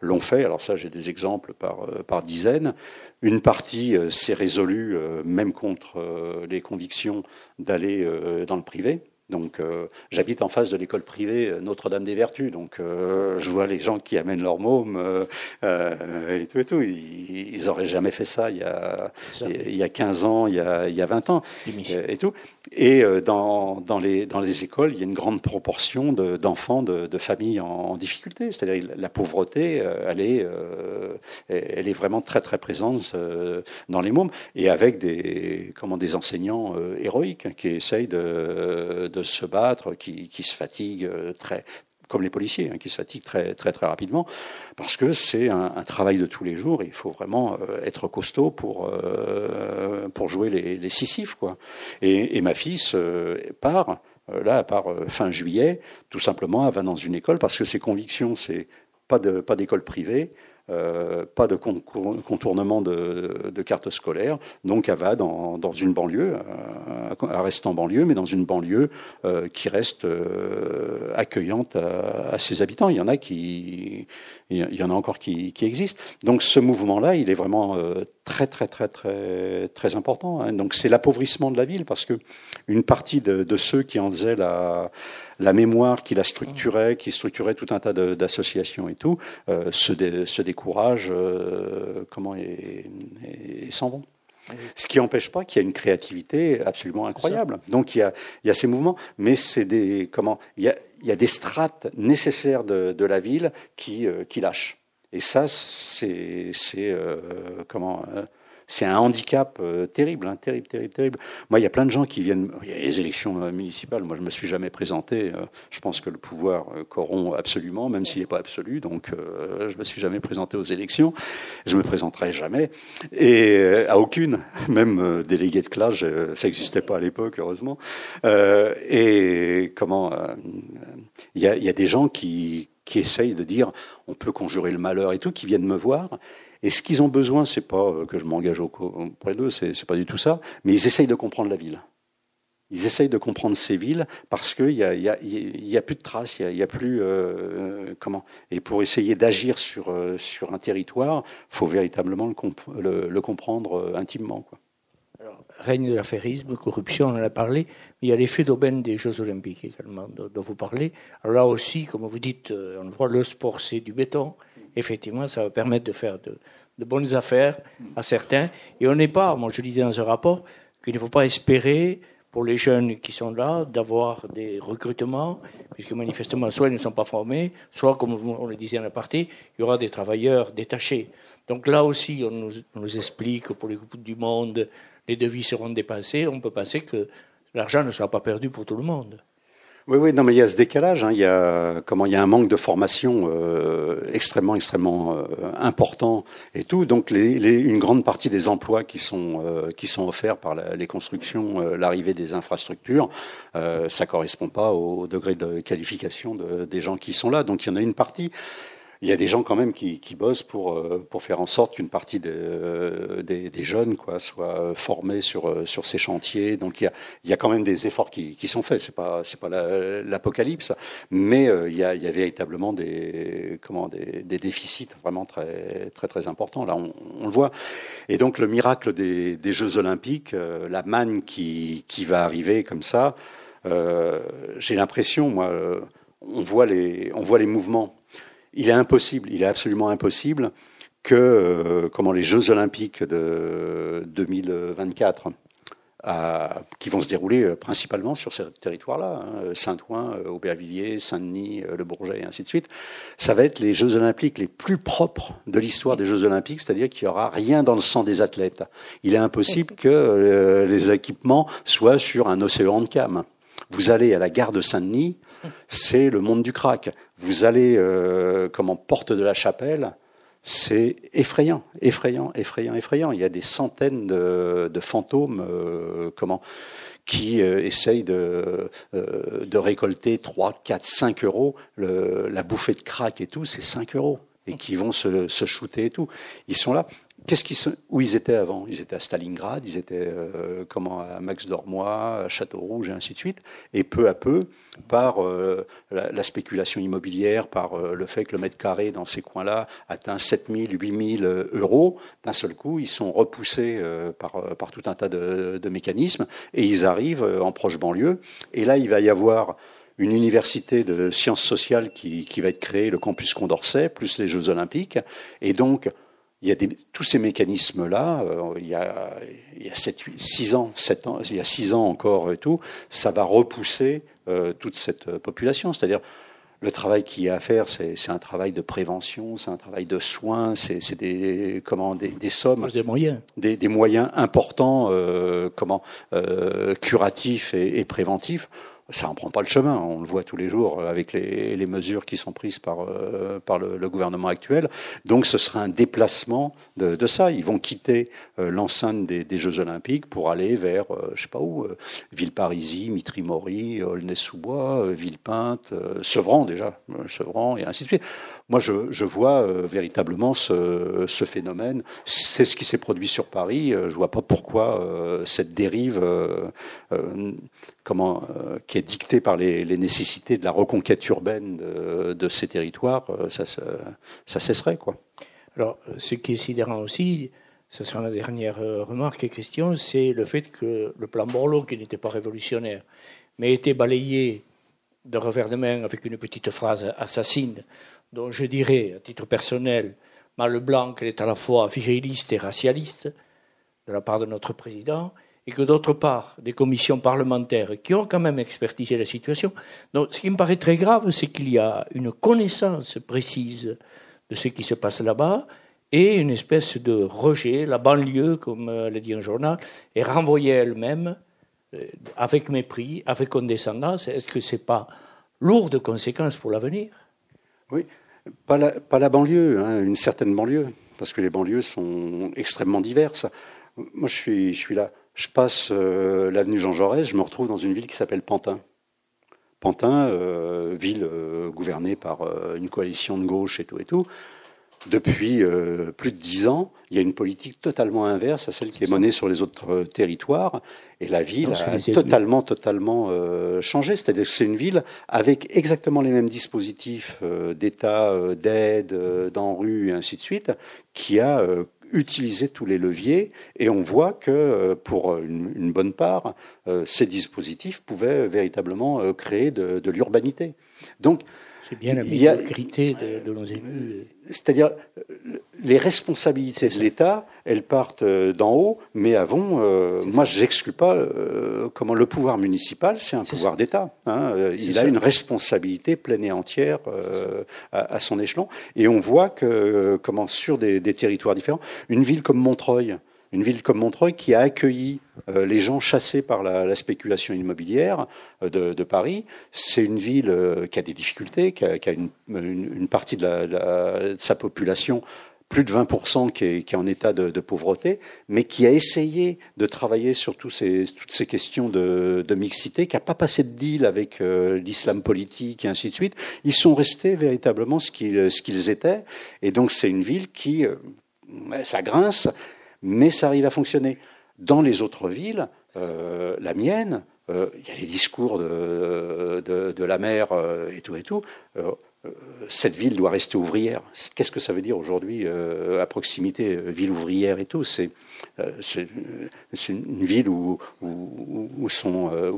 l'ont fait. Alors ça, j'ai des exemples par, euh, par dizaines. Une partie euh, s'est résolue, euh, même contre les convictions, d'aller dans le privé. Donc, euh, j'habite en face de l'école privée euh, Notre-Dame des Vertus. Donc, euh, je vois les gens qui amènent leur môme et tout et tout. Ils, ils auraient jamais fait ça il y a, il y a 15 ans, il y a, il y a 20 ans et tout. Et dans, dans, les, dans les écoles, il y a une grande proportion d'enfants de, de, familles en, difficulté. C'est-à-dire la pauvreté, elle est, elle est vraiment très très présente dans les mômes et avec des, comment, des enseignants héroïques qui essayent de, de se battre, qui, qui se fatiguent euh, très, comme les policiers, hein, qui se fatiguent très très très rapidement, parce que c'est un, travail de tous les jours. Il faut vraiment euh, être costaud pour euh, pour jouer les, les Sisyphes, quoi. Et, et ma fille part là, part fin juillet, tout simplement, elle va dans une école parce que ses convictions, c'est pas de pas d'école privée, euh, pas de contournement de, de, carte scolaire. Donc, elle va dans, une banlieue, euh, elle reste en banlieue, mais dans une banlieue euh, qui reste euh, accueillante à, à, ses habitants. Il y en a qui, il y en a encore qui, existent. Donc, ce mouvement-là, il est vraiment euh, très, très, très, très, très important. Hein. Donc, c'est l'appauvrissement de la ville parce que une partie de, de ceux qui en faisaient la la mémoire qui la structurait, qui structurait tout un tas d'associations et tout, euh, se, dé, se décourage, euh, comment et, et, s'en vont. Ce qui n'empêche pas qu'il y a une créativité absolument incroyable. Donc il y a, il y a ces mouvements, mais c'est des comment il y a, il y a des strates nécessaires de, de la ville qui, euh, qui lâchent. Et ça, c'est euh, comment euh, c'est un handicap euh, terrible, hein, terrible, terrible, terrible. Moi, il y a plein de gens qui viennent. Il y a les élections euh, municipales. Moi, je me suis jamais présenté. Euh, je pense que le pouvoir corrompt absolument, même s'il n'est pas absolu. Donc, je me suis jamais présenté aux élections. Je me présenterai jamais et à aucune, même délégué de classe. ça n'existait pas à l'époque, heureusement. et comment il y a, y a des gens qui qui essayent de dire on peut conjurer le malheur et tout, qui viennent me voir et ce qu'ils ont besoin, c'est pas euh, que je m'engage auprès d'eux, c'est pas du tout ça, mais ils essayent de comprendre la ville. Ils essayent de comprendre ces villes parce qu'il y a, y, a, y a plus de traces, il y a, plus euh, comment. Et pour essayer d'agir sur euh, sur un territoire, faut véritablement le, le, comprendre euh, intimement. Quoi. Règne de l'affairisme, corruption, on en a parlé, mais il y a l'effet d'aubaine des Jeux Olympiques également, dont vous parlez. Alors là aussi, comme vous dites, on voit le sport, c'est du béton. Effectivement, ça va permettre de faire de, bonnes affaires à certains. Et on n'est pas, moi je disais dans ce rapport, qu'il ne faut pas espérer pour les jeunes qui sont là d'avoir des recrutements, puisque manifestement, soit ils ne sont pas formés, soit, comme on le disait en aparté, il y aura des travailleurs détachés. Donc là aussi, on nous, on nous explique que pour les groupes du monde, les devis seront dépassés. On peut penser que l'argent ne sera pas perdu pour tout le monde. Oui, oui, non, mais il y a ce décalage. Hein, il y a comment il y a un manque de formation euh, extrêmement, extrêmement euh, important et tout. Donc, une grande partie des emplois qui sont euh, qui sont offerts par les constructions, l'arrivée des infrastructures, ça correspond pas au degré de qualification de, des gens qui sont là. Donc, il y en a une partie il y a des gens quand même qui, qui bossent pour euh, pour faire en sorte qu'une partie des, euh, des, des, jeunes quoi soit formés sur euh, sur ces chantiers. Donc il y a il y a quand même des efforts qui, qui sont faits. C'est pas c'est pas l'apocalypse, mais il y a il y a véritablement des comment des, des déficits vraiment très très très importants. Là on, on, le voit. Et donc le miracle des, des Jeux Olympiques, la manne qui qui va arriver comme ça. J'ai l'impression moi on voit les on voit les mouvements il est impossible, il est absolument impossible que euh, comment les Jeux Olympiques de 2024 euh, qui vont se dérouler euh, principalement sur ces territoires-là, hein, Saint-Ouen, euh, Aubervilliers, Saint-Denis, Le Bourget et ainsi de suite, ça va être les Jeux Olympiques les plus propres de l'histoire des Jeux Olympiques, c'est-à-dire qu'il n'y aura rien dans le sang des athlètes. Il est impossible que les équipements soient sur un océan de cam. Vous allez à la gare de Saint-Denis, c'est le monde du crack. Vous allez euh, comme en porte de la chapelle, c'est effrayant, effrayant, effrayant, effrayant. Il y a des centaines de, de fantômes, euh, comment, qui euh, essayent de, euh, de récolter 3, 4, 5 euros. Le, la bouffée de crack et tout, c'est 5 euros. Et qui vont se, se shooter et tout. Ils sont là. Qu'est-ce qu'ils sont, où ils étaient avant? Ils étaient à Stalingrad, ils étaient euh, comment à Max Dormois, à Château Rouge et ainsi de suite. Et peu à peu, par euh, la, la, spéculation immobilière, par euh, le fait que le mètre carré dans ces coins-là atteint 7 000, 8 000 euros, d'un seul coup, ils sont repoussés euh, par, par tout un tas de, de, mécanismes et ils arrivent en proche banlieue. Et là, il va y avoir une université de sciences sociales qui, qui va être créée, le campus Condorcet, plus les Jeux Olympiques. Et donc, il y a des, tous ces mécanismes-là, euh, il y a, il y a 7, 8, 6 ans, 7 ans, il y a 6 ans encore et tout, ça va repousser euh, toute cette euh, population. C'est-à-dire, le travail qu'il y a à faire, c'est un travail de prévention, c'est un travail de soins, c'est des comment des, des sommes, des moyens, des, des moyens importants, euh, comment euh, curatifs et, et préventifs ça en prend pas le chemin. On le voit tous les jours avec les, mesures qui sont prises par, euh, le, gouvernement actuel. Donc ce sera un déplacement de, ça. Ils vont quitter euh, l'enceinte des, Jeux Olympiques pour aller vers, euh, je sais pas où, euh, Villeparisis, Mitry-Mory, Aulnay-sous-Bois, Villepinte, Sevran déjà, Sevran et ainsi de suite. Moi, je, je vois véritablement ce, ce phénomène. C'est ce qui s'est produit sur Paris. je vois pas pourquoi cette dérive euh, qui est dictée par les, nécessités de la reconquête urbaine de, ces territoires, euh, ça, cesserait. Quoi. Alors, ce qui est sidérant aussi, ce sera ma dernière euh, remarque et question, c'est le fait que le plan Borloo, qui n'était pas révolutionnaire, mais était balayé de revers de main avec une petite phrase assassine, dont je dirais, à titre personnel, Mal Blanc, qu'elle est à la fois viriliste et racialiste, de la part de notre président, et que d'autre part, des commissions parlementaires qui ont quand même expertisé la situation. Donc, ce qui me paraît très grave, c'est qu'il y a une connaissance précise de ce qui se passe là-bas et une espèce de rejet. La banlieue, comme euh, l'a dit un journal, est renvoyée elle-même euh, avec mépris, avec condescendance. Est-ce que ce n'est pas lourd de conséquences pour l'avenir? Oui, pas la, banlieue, hein, une certaine banlieue, parce que les banlieues sont extrêmement diverses. Moi, je suis là je passe euh, l'avenue Jean Jaurès, je me retrouve dans une ville qui s'appelle Pantin. Pantin, euh, ville euh, gouvernée par une coalition de gauche et tout et tout. Depuis plus de dix ans, il y a une politique totalement inverse à celle qui est menée sur les autres territoires, et la ville non, a totalement, totalement changé. C'est-à-dire que c'est une ville avec exactement les mêmes dispositifs d'État, d'aide, d'enrue et ainsi de suite, qui a utiliser tous les leviers. Et on voit que pour une, bonne part, ces dispositifs pouvaient véritablement créer de, de l'urbanité. Donc, c'est bien la médiocrité de, de nos élus. C'est-à-dire, les responsabilités de l'État, elles partent euh, d'en haut, mais avant, euh, moi, je n'exclus pas euh, comment le pouvoir municipal, c'est un pouvoir d'État. Hein, il a une responsabilité pleine et entière à, son échelon. Et on voit que, comment, sur des territoires différents, une ville comme Montreuil, une ville comme Montreuil qui a accueilli euh, les gens chassés par la, spéculation immobilière euh, de, Paris. C'est une ville euh, qui a des difficultés, qui a, une, partie de, sa population plus de 20% qui est, qui est en état de, pauvreté, mais qui a essayé de travailler sur tous ces, toutes ces questions de, mixité, qui n'a pas passé de deal avec l'islam politique et ainsi de suite. Ils sont restés véritablement ce qu'ils, ce qu'ils étaient. Et donc c'est une ville qui, ça grince, mais ça arrive à fonctionner. Dans les autres villes, euh, la mienne, euh, il y a les discours de, de, la mer euh, et tout et tout. Cette ville doit rester ouvrière. Qu'est-ce que ça veut dire aujourd'hui à proximité, ville ouvrière et tout? C'est c'est une ville où, où, sont, euh,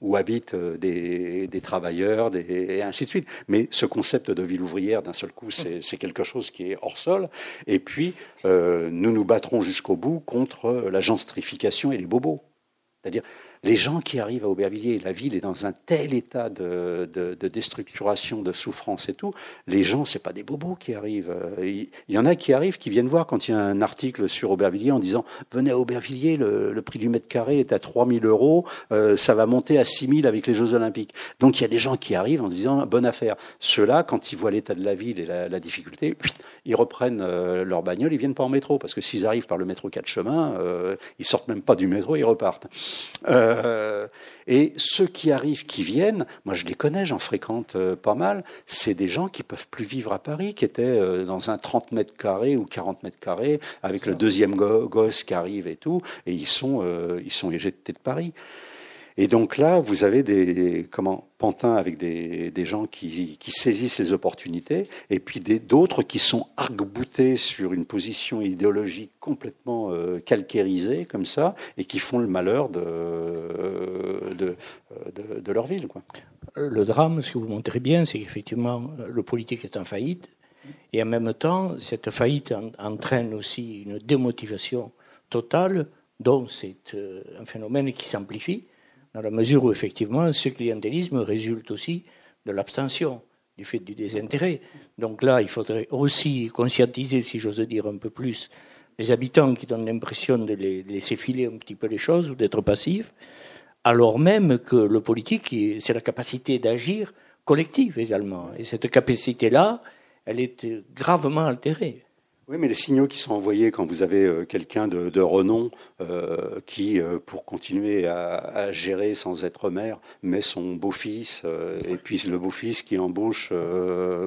où, habitent euh, des, des travailleurs des, et ainsi de suite. Mais ce concept de ville ouvrière, d'un seul coup, c'est quelque chose qui est hors sol. Et puis, nous nous battrons jusqu'au bout contre la gentrification et les bobos. C'est-à-dire, les gens qui arrivent à Aubervilliers, la ville est dans un tel état de, de, déstructuration, de souffrance et tout. Les gens, c'est pas des bobos qui arrivent. Il y en a qui arrivent, qui viennent voir quand il y a un article sur Aubervilliers en disant venez à Aubervilliers, le, prix du mètre carré est à 3000 euros, euh, ça va monter à 6000 avec les Jeux Olympiques. Donc il y a des gens qui arrivent en disant bonne affaire. Ceux-là, quand ils voient l'état de la ville et la, difficulté, ils reprennent euh, leur bagnole, ils viennent pas en métro parce que s'ils arrivent par le métro 4 chemins, euh, ils sortent même pas du métro, ils repartent. Et ceux qui arrivent, qui viennent, moi je les connais, j'en fréquente euh, pas mal, c'est des gens qui peuvent plus vivre à Paris, qui étaient euh, dans un 30 mètres carrés ou 40 mètres carrés, avec le deuxième gosse qui arrive et tout, et ils sont, ils sont éjectés de Paris. Et donc là, vous avez des, comment pantins avec des, des gens qui, qui, saisissent les opportunités, et puis d'autres qui sont arc-boutés sur une position idéologique complètement euh, comme ça, et qui font le malheur de, de, de, de leur ville. Le drame, ce que vous montrez bien, c'est qu'effectivement, le politique est en faillite, et en même temps, cette faillite entraîne aussi une démotivation totale, dont c'est euh, un phénomène qui s'amplifie dans la mesure où effectivement ce clientélisme résulte aussi de l'abstention, du fait du désintérêt. Donc là, il faudrait aussi conscientiser, si j'ose dire un peu plus, les habitants qui donnent l'impression de, les, laisser filer un petit peu les choses ou d'être passifs, alors même que le politique, c'est la capacité d'agir collective également. Et cette capacité-là, elle est gravement altérée. Oui, mais les signaux qui sont envoyés quand vous avez euh, quelqu'un de, renom euh, qui, euh, pour continuer à, gérer sans être maire, met son beau-fils, et puis le beau-fils qui embauche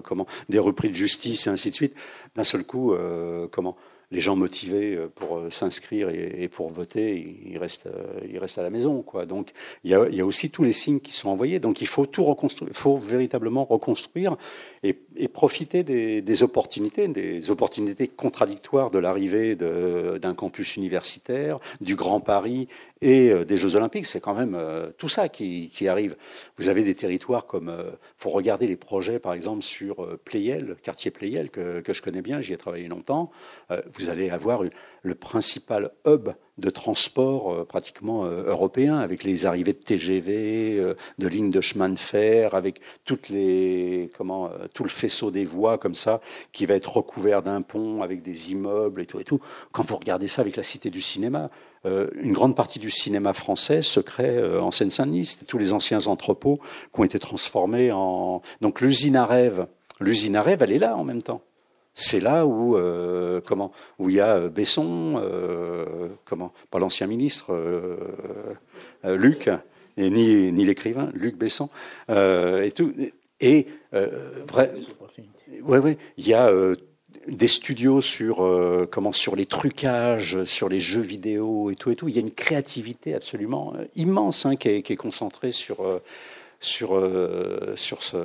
comment des repris de justice et ainsi de suite, d'un seul coup, comment les gens motivés euh, pour euh, s'inscrire et, pour voter, ils restent, euh, ils restent à la maison. Donc il y, a, aussi tous les signes qui sont envoyés. Donc il faut tout reconstruire, faut véritablement reconstruire et, profiter des, opportunités, des opportunités contradictoires de l'arrivée d'un campus universitaire, du Grand Paris et des Jeux Olympiques. C'est quand même tout ça qui, qui, arrive. Vous avez des territoires comme, il faut regarder les projets par exemple sur Pléiel, quartier Pléiel que, que je connais bien, j'y ai travaillé longtemps. Vous allez avoir le principal hub de transport euh, pratiquement euh, européen, avec les arrivées de TGV, euh, de lignes de chemin de fer, avec toutes les, comment, tout le faisceau des voies comme ça, qui va être recouvert d'un pont avec des immeubles et tout et tout. Quand vous regardez ça avec la Cité du cinéma, une grande partie du cinéma français se crée en Seine-Saint-Denis. Tous les anciens entrepôts qui ont été transformés en... Donc l'usine à rêve, l'usine à rêve, elle est là en même temps c'est là où euh, comment où il y a euh, Besson, euh, comment pas l'ancien ministre Luc et ni ni l'écrivain Luc Besson et tout et vrai ouais ouais il y a des studios sur comment sur les trucages, sur les jeux vidéo et tout et tout. Il y a une créativité absolument immense hein, qui, est, concentrée sur sur, sur, ce,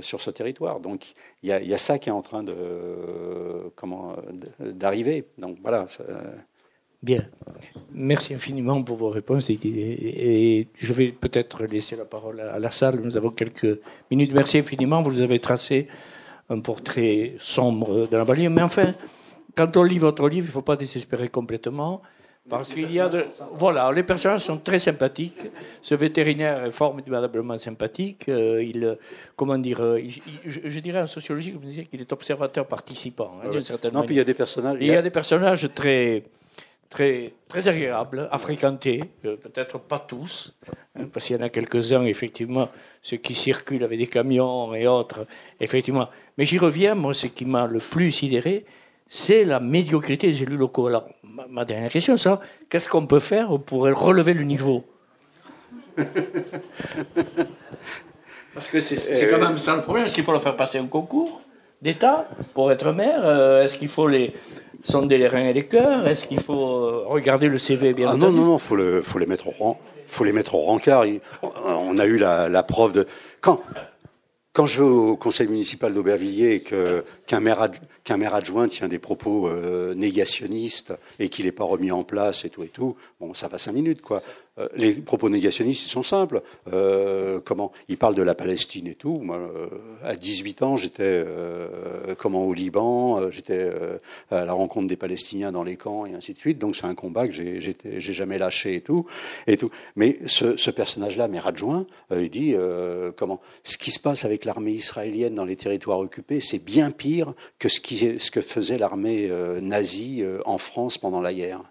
sur ce territoire. Donc il y a, ça qui est en train de comment d'arriver. Donc voilà. Bien. Merci infiniment pour vos réponses. Et, je vais peut-être laisser la parole à la salle. Nous avons quelques minutes. Merci infiniment. Vous avez tracé un portrait sombre de la banlieue. Mais enfin, quand on lit votre livre, il ne faut pas désespérer complètement. Parce qu'il y a de... Voilà, les personnages sont très sympathiques. Ce vétérinaire est formidablement sympathique. Euh, il, comment dire, euh, je, dirais en sociologie, vous disiez qu'il est observateur participant. Hein, non, puis il y a des personnages. Il y a des personnages très, très, très agréables à fréquenter, euh, peut-être pas tous, hein, parce qu'il y en a quelques-uns, effectivement, ceux qui circulent avec des camions et autres, effectivement. Mais j'y reviens, moi, ce qui m'a le plus sidéré, c'est la médiocrité des élus locaux. Alors, ma, dernière question, c'est qu'est-ce qu'on peut faire pour relever le niveau? Parce que c'est quand même ça le problème. Est-ce qu'il faut leur faire passer un concours d'État pour être maire? Euh, Est-ce qu'il faut les sonder les reins et les cœurs? Est-ce qu'il faut euh, regarder le CV bien ah Non, non, non, faut le, faut les mettre au rang, faut les mettre au rencard. On a eu la, la preuve de quand quand je vais au conseil municipal d'Aubervilliers et qu'un maire, qu'un maire adjoint tient des propos euh, négationnistes et qu'il n'est pas remis en place et tout et tout, bon, ça va cinq minutes, quoi. Euh, les propos négationnistes, ils sont simples. Euh, comment Ils parlent de la Palestine et tout. Moi, euh, à 18 ans, j'étais euh, comment au Liban, j'étais à la rencontre des Palestiniens dans les camps et ainsi de suite. Donc c'est un combat que j'ai, jamais lâché et tout et tout. Mais ce, personnage-là, maire adjoint, il dit comment Ce qui se passe avec l'armée israélienne dans les territoires occupés, c'est bien pire que ce, ce que faisait l'armée nazie en France pendant la guerre.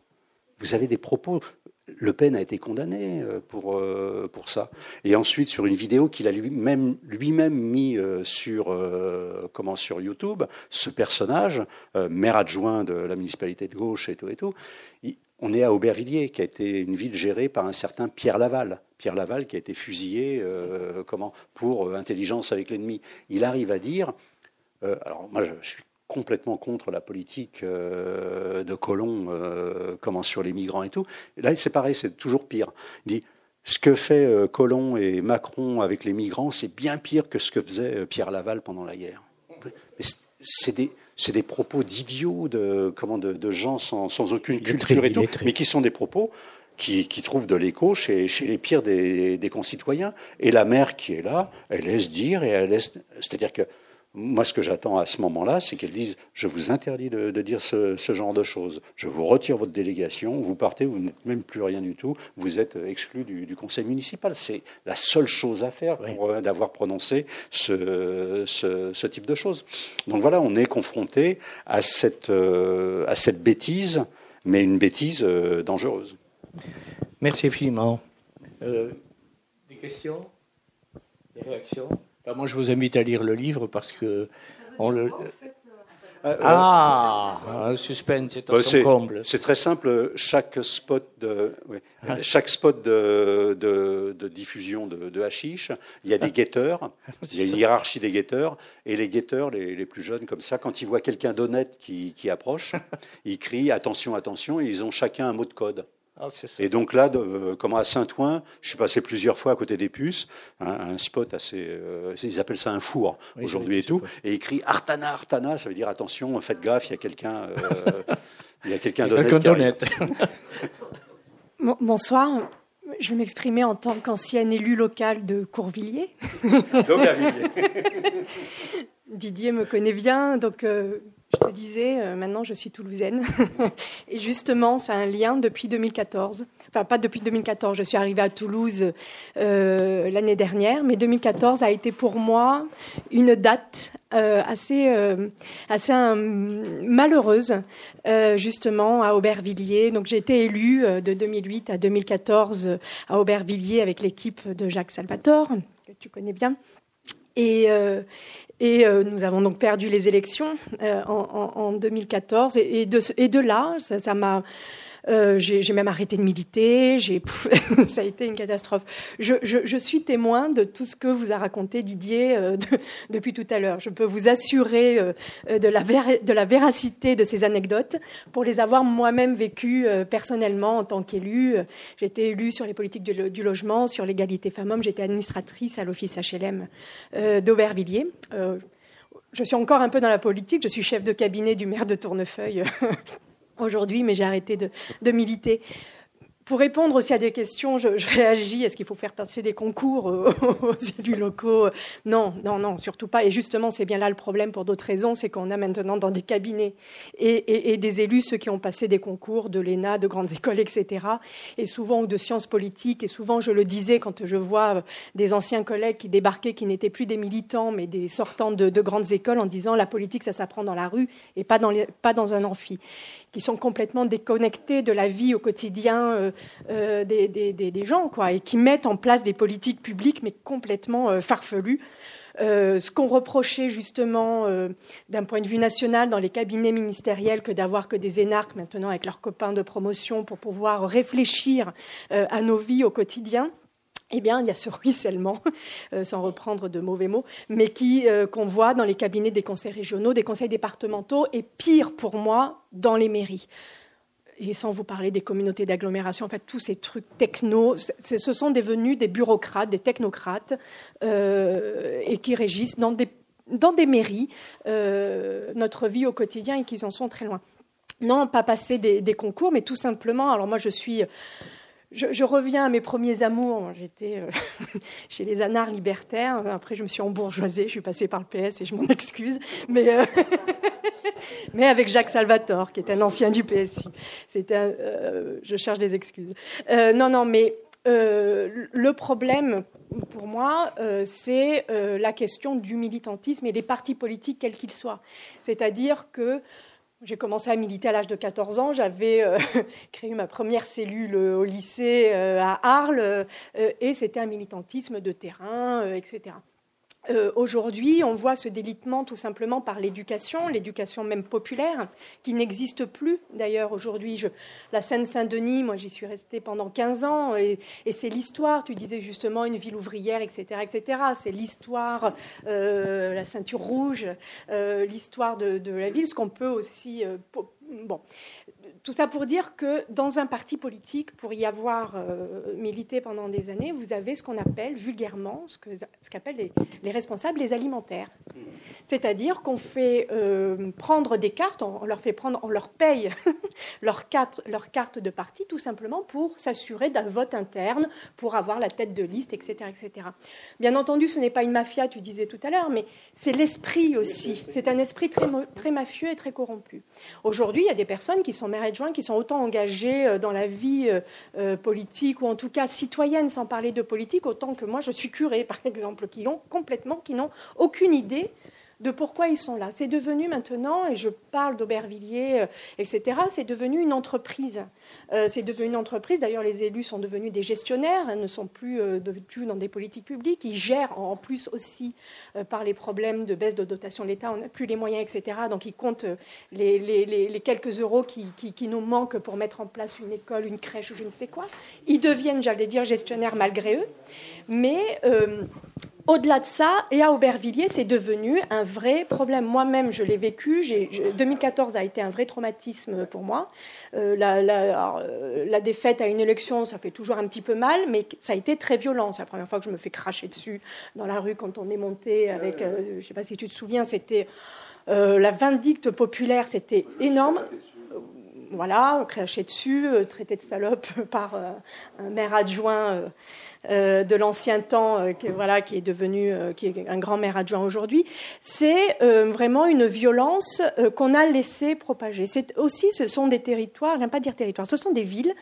Vous avez des propos le Pen a été condamné euh, pour, euh, pour ça. Et ensuite, sur une vidéo qu'il a lui-même lui-même mis euh, sur, comment, sur YouTube, ce personnage, maire adjoint de la municipalité de gauche et tout et tout, on est à Aubervilliers, qui a été une ville gérée par un certain Pierre Laval. Pierre Laval qui a été fusillé comment, pour intelligence avec l'ennemi. Il arrive à dire, alors moi je suis complètement contre la politique euh, de Colomb, euh, comment sur les migrants et tout. là, c'est pareil, c'est toujours pire. Il dit ce que fait euh, Colomb et Macron avec les migrants, c'est bien pire que ce que faisait Pierre Laval pendant la guerre. C'est des, des, propos d'idiots, de, comment, de, gens sans, sans aucune culture et tout, mais qui sont des propos qui, qui, trouvent de l'écho chez, chez, les pires des, des, concitoyens. Et la mère qui est là, elle laisse dire et elle laisse. C'est-à-dire que moi, ce que j'attends à ce moment-là, c'est qu'elles disent Je vous interdis de, dire ce, genre de choses. Je vous retire votre délégation, vous partez, vous n'êtes même plus rien du tout, vous êtes exclu du, conseil municipal. C'est la seule chose à faire pour euh, d'avoir prononcé ce, ce, type de choses. Donc voilà, on est confronté à cette, euh, à cette bêtise, mais une bêtise euh, dangereuse. Merci infiniment. des questions? Des réactions? Bah, moi, je vous invite à lire le livre parce que on le. Euh, ah, un suspense, c'est bah, comble. C'est très simple. Chaque spot de, ah. chaque spot de, de, de diffusion de, de hashish, il y a des guetteurs. il y a une hiérarchie des guetteurs. Et les guetteurs, les, les plus jeunes comme ça, quand ils voient quelqu'un d'honnête qui, qui approche, ils crient attention, attention, et ils ont chacun un mot de code. Ah, et donc là, euh, comme à Saint-Ouen, je suis passé plusieurs fois à côté des puces, un, spot assez, euh, ils appellent ça un four aujourd'hui et tout, et écrit Artana, Artana, ça veut dire attention, faites gaffe, il y a quelqu'un, euh, il y a quelqu'un d'honnête. Bonsoir. Je vais m'exprimer en tant qu'ancienne élue locale de Courvilliers. Didier me connaît bien, donc je te disais, euh, maintenant je suis toulousaine. et justement, c'est un lien depuis 2014. Enfin, pas depuis 2014, je suis arrivée à Toulouse euh, l'année dernière, mais 2014 a été pour moi une date euh, assez, assez malheureuse, justement, à Aubervilliers. Donc j'ai été élue de 2008 à 2014 à Aubervilliers avec l'équipe de Jacques Salvatore, que tu connais bien. Et, et euh, nous avons donc perdu les élections euh, en, en, 2014. Et, et, de, et, de, là, ça m'a Euh, j'ai même arrêté de militer. ça a été une catastrophe. Je, je, je, suis témoin de tout ce que vous a raconté Didier euh, de, depuis tout à l'heure. Je peux vous assurer euh, de, la de la véracité de ces anecdotes pour les avoir moi-même vécues personnellement en tant qu'élue. J'ai été élue sur les politiques du, du logement, sur l'égalité femmes-hommes. J'étais administratrice à l'office HLM d'Aubervilliers je suis encore un peu dans la politique. Je suis chef de cabinet du maire de Tournefeuille aujourd'hui, mais j'ai arrêté de, de, militer. Pour répondre aussi à des questions, je, réagis. Est-ce qu'il faut faire passer des concours aux, élus locaux? Non, non, non, surtout pas. Et justement, c'est bien là le problème pour d'autres raisons, c'est qu'on a maintenant dans des cabinets et, des élus ceux qui ont passé des concours de l'ENA, de grandes écoles, etc. Et souvent ou de sciences politiques. Et souvent, je le disais quand je vois des anciens collègues qui débarquaient, qui n'étaient plus des militants, mais des sortants de, grandes écoles, en disant la politique, ça s'apprend dans la rue et pas dans, pas dans un amphi qui sont complètement déconnectés de la vie au quotidien euh, euh, des, gens, quoi, et qui mettent en place des politiques publiques, mais complètement euh, farfelues. ce qu'on reprochait justement d'un point de vue national dans les cabinets ministériels que d'avoir que des énarques maintenant avec leurs copains de promotion pour pouvoir réfléchir à nos vies au quotidien eh bien, il y a ce ruissellement, euh, sans reprendre de mauvais mots, mais qui euh, qu'on voit dans les cabinets des conseils régionaux, des conseils départementaux, et pire pour moi, dans les mairies. Et sans vous parler des communautés d'agglomération, en fait, tous ces trucs techno, ce sont devenus des bureaucrates, des technocrates, euh, et qui régissent dans des, mairies notre vie au quotidien et qui en sont très loin. Non, pas passer des concours, mais tout simplement, alors moi je suis je, reviens à mes premiers amours. J'étais euh, chez les anards libertaires. Après, je me suis embourgeoisée. Je suis passée par le PS et je m'en excuse. Mais, euh, mais avec Jacques Salvatore, qui est un ancien du PSU. C'était, euh, je cherche des excuses. non, non, mais le problème pour moi, c'est la question du militantisme et des partis politiques, quels qu'ils soient. C'est-à-dire que j'ai commencé à militer à l'âge de 14 ans. J'avais euh, créé ma première cellule au lycée euh, à Arles euh, et c'était un militantisme de terrain, etc. Euh, aujourd'hui, on voit ce délitement tout simplement par l'éducation, l'éducation même populaire, qui n'existe plus. D'ailleurs, aujourd'hui, la Seine-Saint-Denis, moi j'y suis restée pendant 15 ans, et, c'est l'histoire, tu disais justement une ville ouvrière, etc. etc. C'est l'histoire, euh, la ceinture rouge, euh, l'histoire de, de, la ville, ce qu'on peut aussi... bon, tout ça pour dire que dans un parti politique, pour y avoir euh, milité pendant des années, vous avez ce qu'on appelle vulgairement, ce qu'appellent les, les, responsables les alimentaires. C'est-à-dire qu'on fait euh, prendre des cartes, on, leur fait prendre, on leur paye leur carte, leur carte de parti tout simplement pour s'assurer d'un vote interne, pour avoir la tête de liste, etc., etc. Bien entendu, ce n'est pas une mafia, tu disais tout à l'heure, mais c'est l'esprit aussi. C'est un esprit très, très mafieux et très corrompu. Aujourd'hui, il y a des personnes qui sont maires qui sont autant engagés euh, dans la vie euh, euh, politique ou en tout cas citoyenne, sans parler de politique, autant que moi je suis curée, par exemple, qui ont complètement, qui n'ont aucune idée de pourquoi ils sont là. C'est devenu maintenant, et je parle d'Aubervilliers, euh, etc., c'est devenu une entreprise. Euh, c'est devenu une entreprise, d'ailleurs les élus sont devenus des gestionnaires, hein, ne sont plus, euh, plus, dans des politiques publiques, ils gèrent en plus aussi par les problèmes de baisse de dotation de l'État, on n'a plus les moyens, etc., donc ils comptent les, les, quelques euros qui, qui, nous manquent pour mettre en place une école, une crèche ou je ne sais quoi. Ils deviennent, j'allais dire, gestionnaires malgré eux, mais au-delà de ça, et à Aubervilliers, c'est devenu un vrai problème. Moi-même, je l'ai vécu. 2014 a été un vrai traumatisme pour moi. Euh, euh, la, défaite à une élection, ça fait toujours un petit peu mal, mais ça a été très violent. C'est la première fois que je me fais cracher dessus dans la rue quand on est monté avec, euh, je ne sais pas si tu te souviens, c'était la vindicte populaire, c'était énorme voilà, craché dessus, traité de salope par un maire adjoint euh, de l'ancien temps, euh, qui, voilà, qui est devenu, euh, qui est un grand maire adjoint aujourd'hui, c'est vraiment une violence qu'on a laissé propager. C'est aussi, ce sont des territoires, j'aime pas dire territoires, ce sont des villes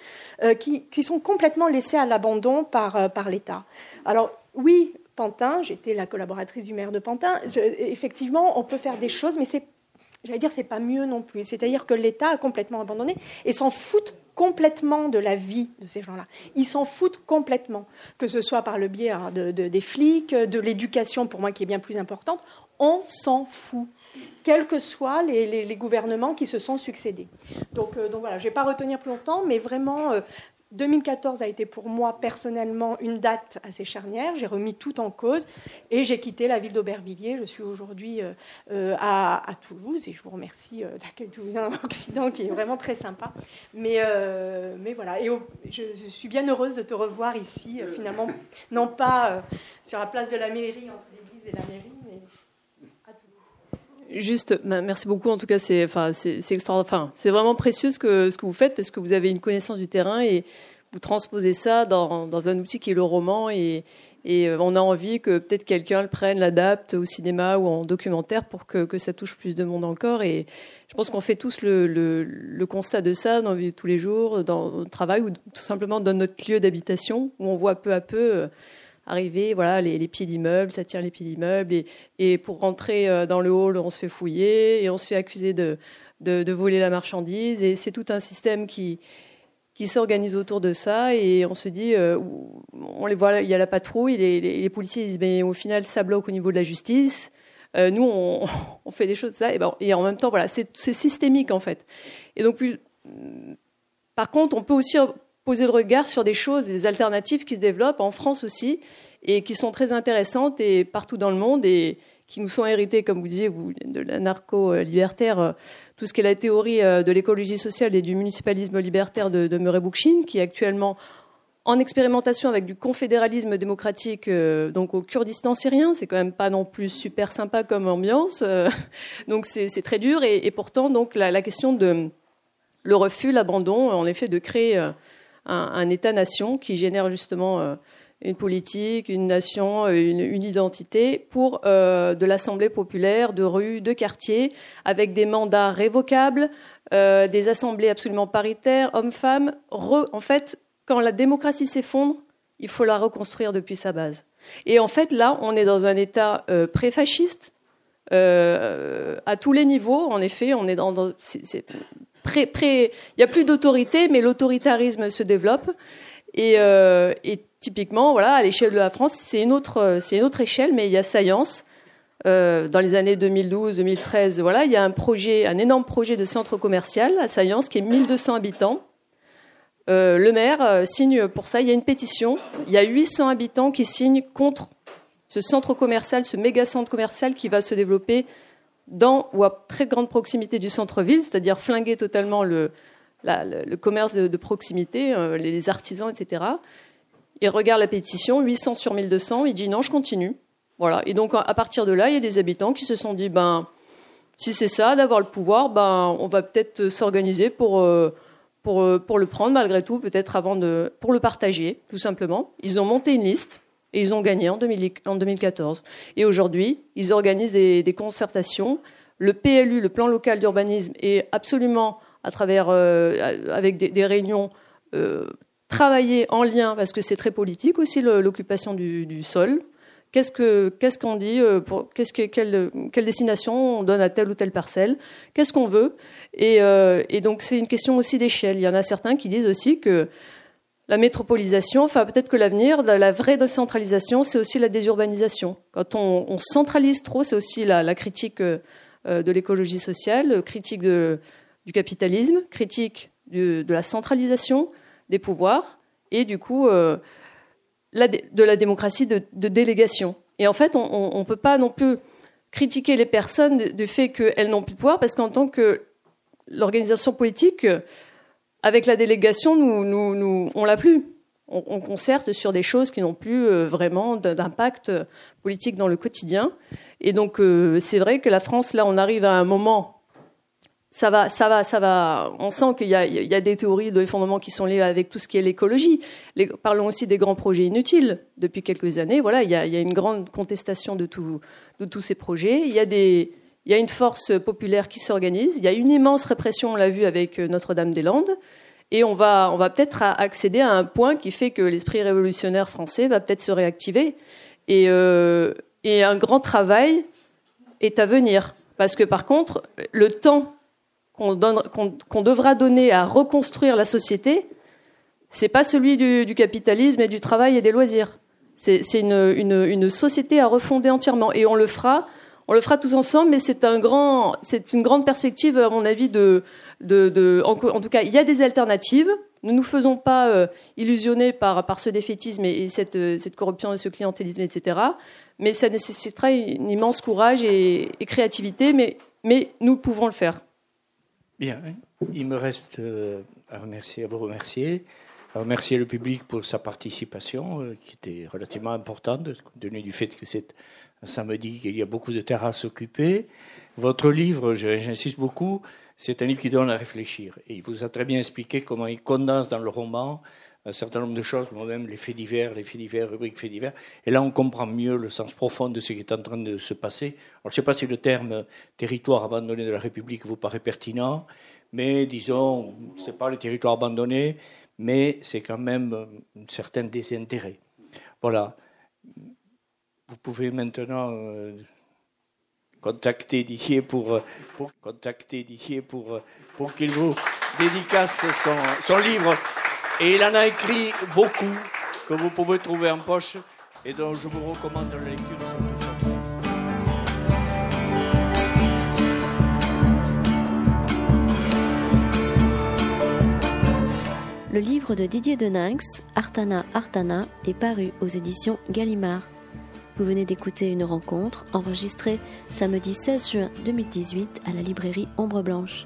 qui, qui, sont complètement laissées à l'abandon par, par l'État. Alors oui, Pantin, j'étais la collaboratrice du maire de Pantin. effectivement, on peut faire des choses, mais c'est j'allais dire, c'est pas mieux non plus. C'est-à-dire que l'État a complètement abandonné et s'en fout complètement de la vie de ces gens-là. Ils s'en foutent complètement, que ce soit par le biais hein, de, des flics, de l'éducation, pour moi qui est bien plus importante. On s'en fout. quels que soient les, gouvernements qui se sont succédés. Donc, donc voilà, je ne vais pas retenir plus longtemps, mais vraiment, 2014 a été pour moi personnellement une date assez charnière. J'ai remis tout en cause et j'ai quitté la ville d'Aubervilliers. Je suis aujourd'hui euh, euh, à, Toulouse et je vous remercie euh, d'accueillir Toulousain Occident qui est vraiment très sympa. Mais, mais voilà, et je, suis bien heureuse de te revoir ici, finalement, non pas sur la place de la mairie, entre l'église et la mairie, Juste, merci beaucoup. En tout cas, c'est enfin, c'est enfin, c'est vraiment précieux ce que, ce que vous faites parce que vous avez une connaissance du terrain et vous transposez ça dans, dans un outil qui est le roman et, et euh, on a envie que peut-être quelqu'un le prenne, l'adapte au cinéma ou en documentaire pour que, que ça touche plus de monde encore. Et je pense qu'on fait tous le, le, le, constat de ça dans tous les jours, dans notre travail ou tout simplement dans notre lieu d'habitation où on voit peu à peu euh, arriver, voilà, les, pieds d'immeubles, ça tire les pieds d'immeubles, et, et, pour rentrer euh, dans le hall, on se fait fouiller et on se fait accuser de, voler la marchandise, et c'est tout un système qui s'organise autour de ça, et on se dit, euh, on les voit, il y a la patrouille, les, les, policiers disent, mais au final, ça bloque au niveau de la justice. Euh, nous, on, on, fait des choses ça, et, ben, et en même temps, voilà, c'est systémique en fait. Et donc, par contre, on peut aussi poser le regard sur des choses, des alternatives qui se développent en France aussi et qui sont très intéressantes et partout dans le monde et qui nous sont héritées, comme vous disiez, vous, de l'anarcho-libertaire, euh, tout ce qui est la théorie euh, de l'écologie sociale et du municipalisme libertaire de, Murray Bookchin, qui est actuellement en expérimentation avec du confédéralisme démocratique euh, donc au Kurdistan syrien. C'est quand même pas non plus super sympa comme ambiance, donc c'est très dur. Et, pourtant, donc la, question de le refus, l'abandon, en effet, de créer un, État-nation qui génère justement euh, une politique, une nation, euh, une, identité pour euh, de l'Assemblée populaire, de rues, de quartiers, avec des mandats révocables, des assemblées absolument paritaires, hommes-femmes. En fait, quand la démocratie s'effondre, il faut la reconstruire depuis sa base. Et en fait, là, on est dans un État euh, pré-fasciste, à tous les niveaux. En effet, on est dans, il n'y a plus d'autorité, mais l'autoritarisme se développe. Et, euh, et, typiquement, voilà, à l'échelle de la France, c'est une autre, c'est une autre échelle, mais il y a Science. Euh, dans les années 2012-2013, voilà, il y a un projet, un énorme projet de centre commercial à Science qui est 1200 habitants. Euh, le maire signe pour ça. Il y a une pétition. Il y a 800 habitants qui signent contre ce centre commercial, ce méga centre commercial qui va se développer dans ou à très grande proximité du centre-ville, c'est-à-dire flinguer totalement le, commerce de, de proximité, euh, les artisans, etc. Il regarde la pétition, 800 sur 1200, il dit non, je continue. Voilà. Et donc à partir de là, il y a des habitants qui se sont dit ben si c'est ça, d'avoir le pouvoir, ben on va peut-être s'organiser pour euh, pour euh, pour le prendre malgré tout, peut-être avant de pour le partager, tout simplement. Ils ont monté une liste et ils ont gagné en, 2014. Et aujourd'hui, ils organisent des, concertations. Le PLU, le plan local d'urbanisme, est absolument, à travers, euh, avec des, réunions, euh, travaillé en lien, parce que c'est très politique aussi, l'occupation du, sol. Qu'est-ce qu'on qu qu'on dit euh, pour, quelle, destination on donne à telle ou telle parcelle? Qu'est-ce qu'on veut? Euh, et donc, c'est une question aussi d'échelle. Il y en a certains qui disent aussi que la métropolisation, enfin peut-être que l'avenir, la vraie décentralisation, c'est aussi la désurbanisation. Quand on, centralise trop, c'est aussi la, critique euh, de l'écologie sociale, critique du capitalisme, critique de, la centralisation des pouvoirs et du coup euh, de la démocratie de, de, délégation. Et en fait, on ne peut pas non plus critiquer les personnes du fait qu'elles n'ont plus de pouvoir parce qu'en tant que l'organisation politique, avec la délégation, nous, nous, on l'a plus. On, on, concerte sur des choses qui n'ont plus euh, vraiment d'impact politique dans le quotidien. Et donc, euh, c'est vrai que la France, là, on arrive à un moment. Ça va, ça va, ça va. On sent qu'il y, a des théories de fondements qui sont liées avec tout ce qui est l'écologie. Parlons aussi des grands projets inutiles. Depuis quelques années, voilà, il y a, une grande contestation de, de tous ces projets. Il y a des, il y a une force populaire qui s'organise. Il y a une immense répression, on l'a vu avec euh, Notre-Dame-des-Landes. Et on va, on va peut-être accéder à un point qui fait que l'esprit révolutionnaire français va peut-être se réactiver. Et, euh, et un grand travail est à venir. Parce que par contre, le temps qu'on qu qu devra donner à reconstruire la société, c'est pas celui du, du, capitalisme et du travail et des loisirs. C'est une, une, une société à refonder entièrement. Et on le fera on le fera tous ensemble, mais c'est une grande perspective à mon avis en, tout cas, il y a des alternatives. Ne nous faisons pas euh, illusionner par, ce défaitisme et, euh, cette, corruption et ce clientélisme, etc. Mais ça nécessitera un immense courage et, créativité, mais, nous pouvons le faire. Bien, il me reste euh, à, vous remercier, à remercier le public pour sa participation, qui était relativement importante, compte tenu du fait que c'est un samedi qu'il y a beaucoup de terrasses occupées. Votre livre, j'insiste beaucoup, c'est un livre qui donne à réfléchir. Et il vous a très bien expliqué comment il condense dans le roman un certain nombre de choses, moi-même les faits divers, les faits divers, rubriques faits divers. Et là, on comprend mieux le sens profond de ce qui est en train de se passer. Alors, je ne sais pas si le terme territoire abandonné de la République vous paraît pertinent, mais disons, ce n'est pas le territoire abandonné, mais c'est quand même un certain désintérêt. Voilà. Vous pouvez maintenant euh, contacter Didier pour, pour contacter Didier pour, pour qu'il vous dédicace son, son livre. Et il en a écrit beaucoup que vous pouvez trouver en poche et dont je vous recommande la lecture. Le livre de Didier Deninx, Artana Artana, est paru aux éditions Gallimard. Vous venez d'écouter une rencontre enregistrée samedi 16 juin 2018 à la librairie Ombre Blanche.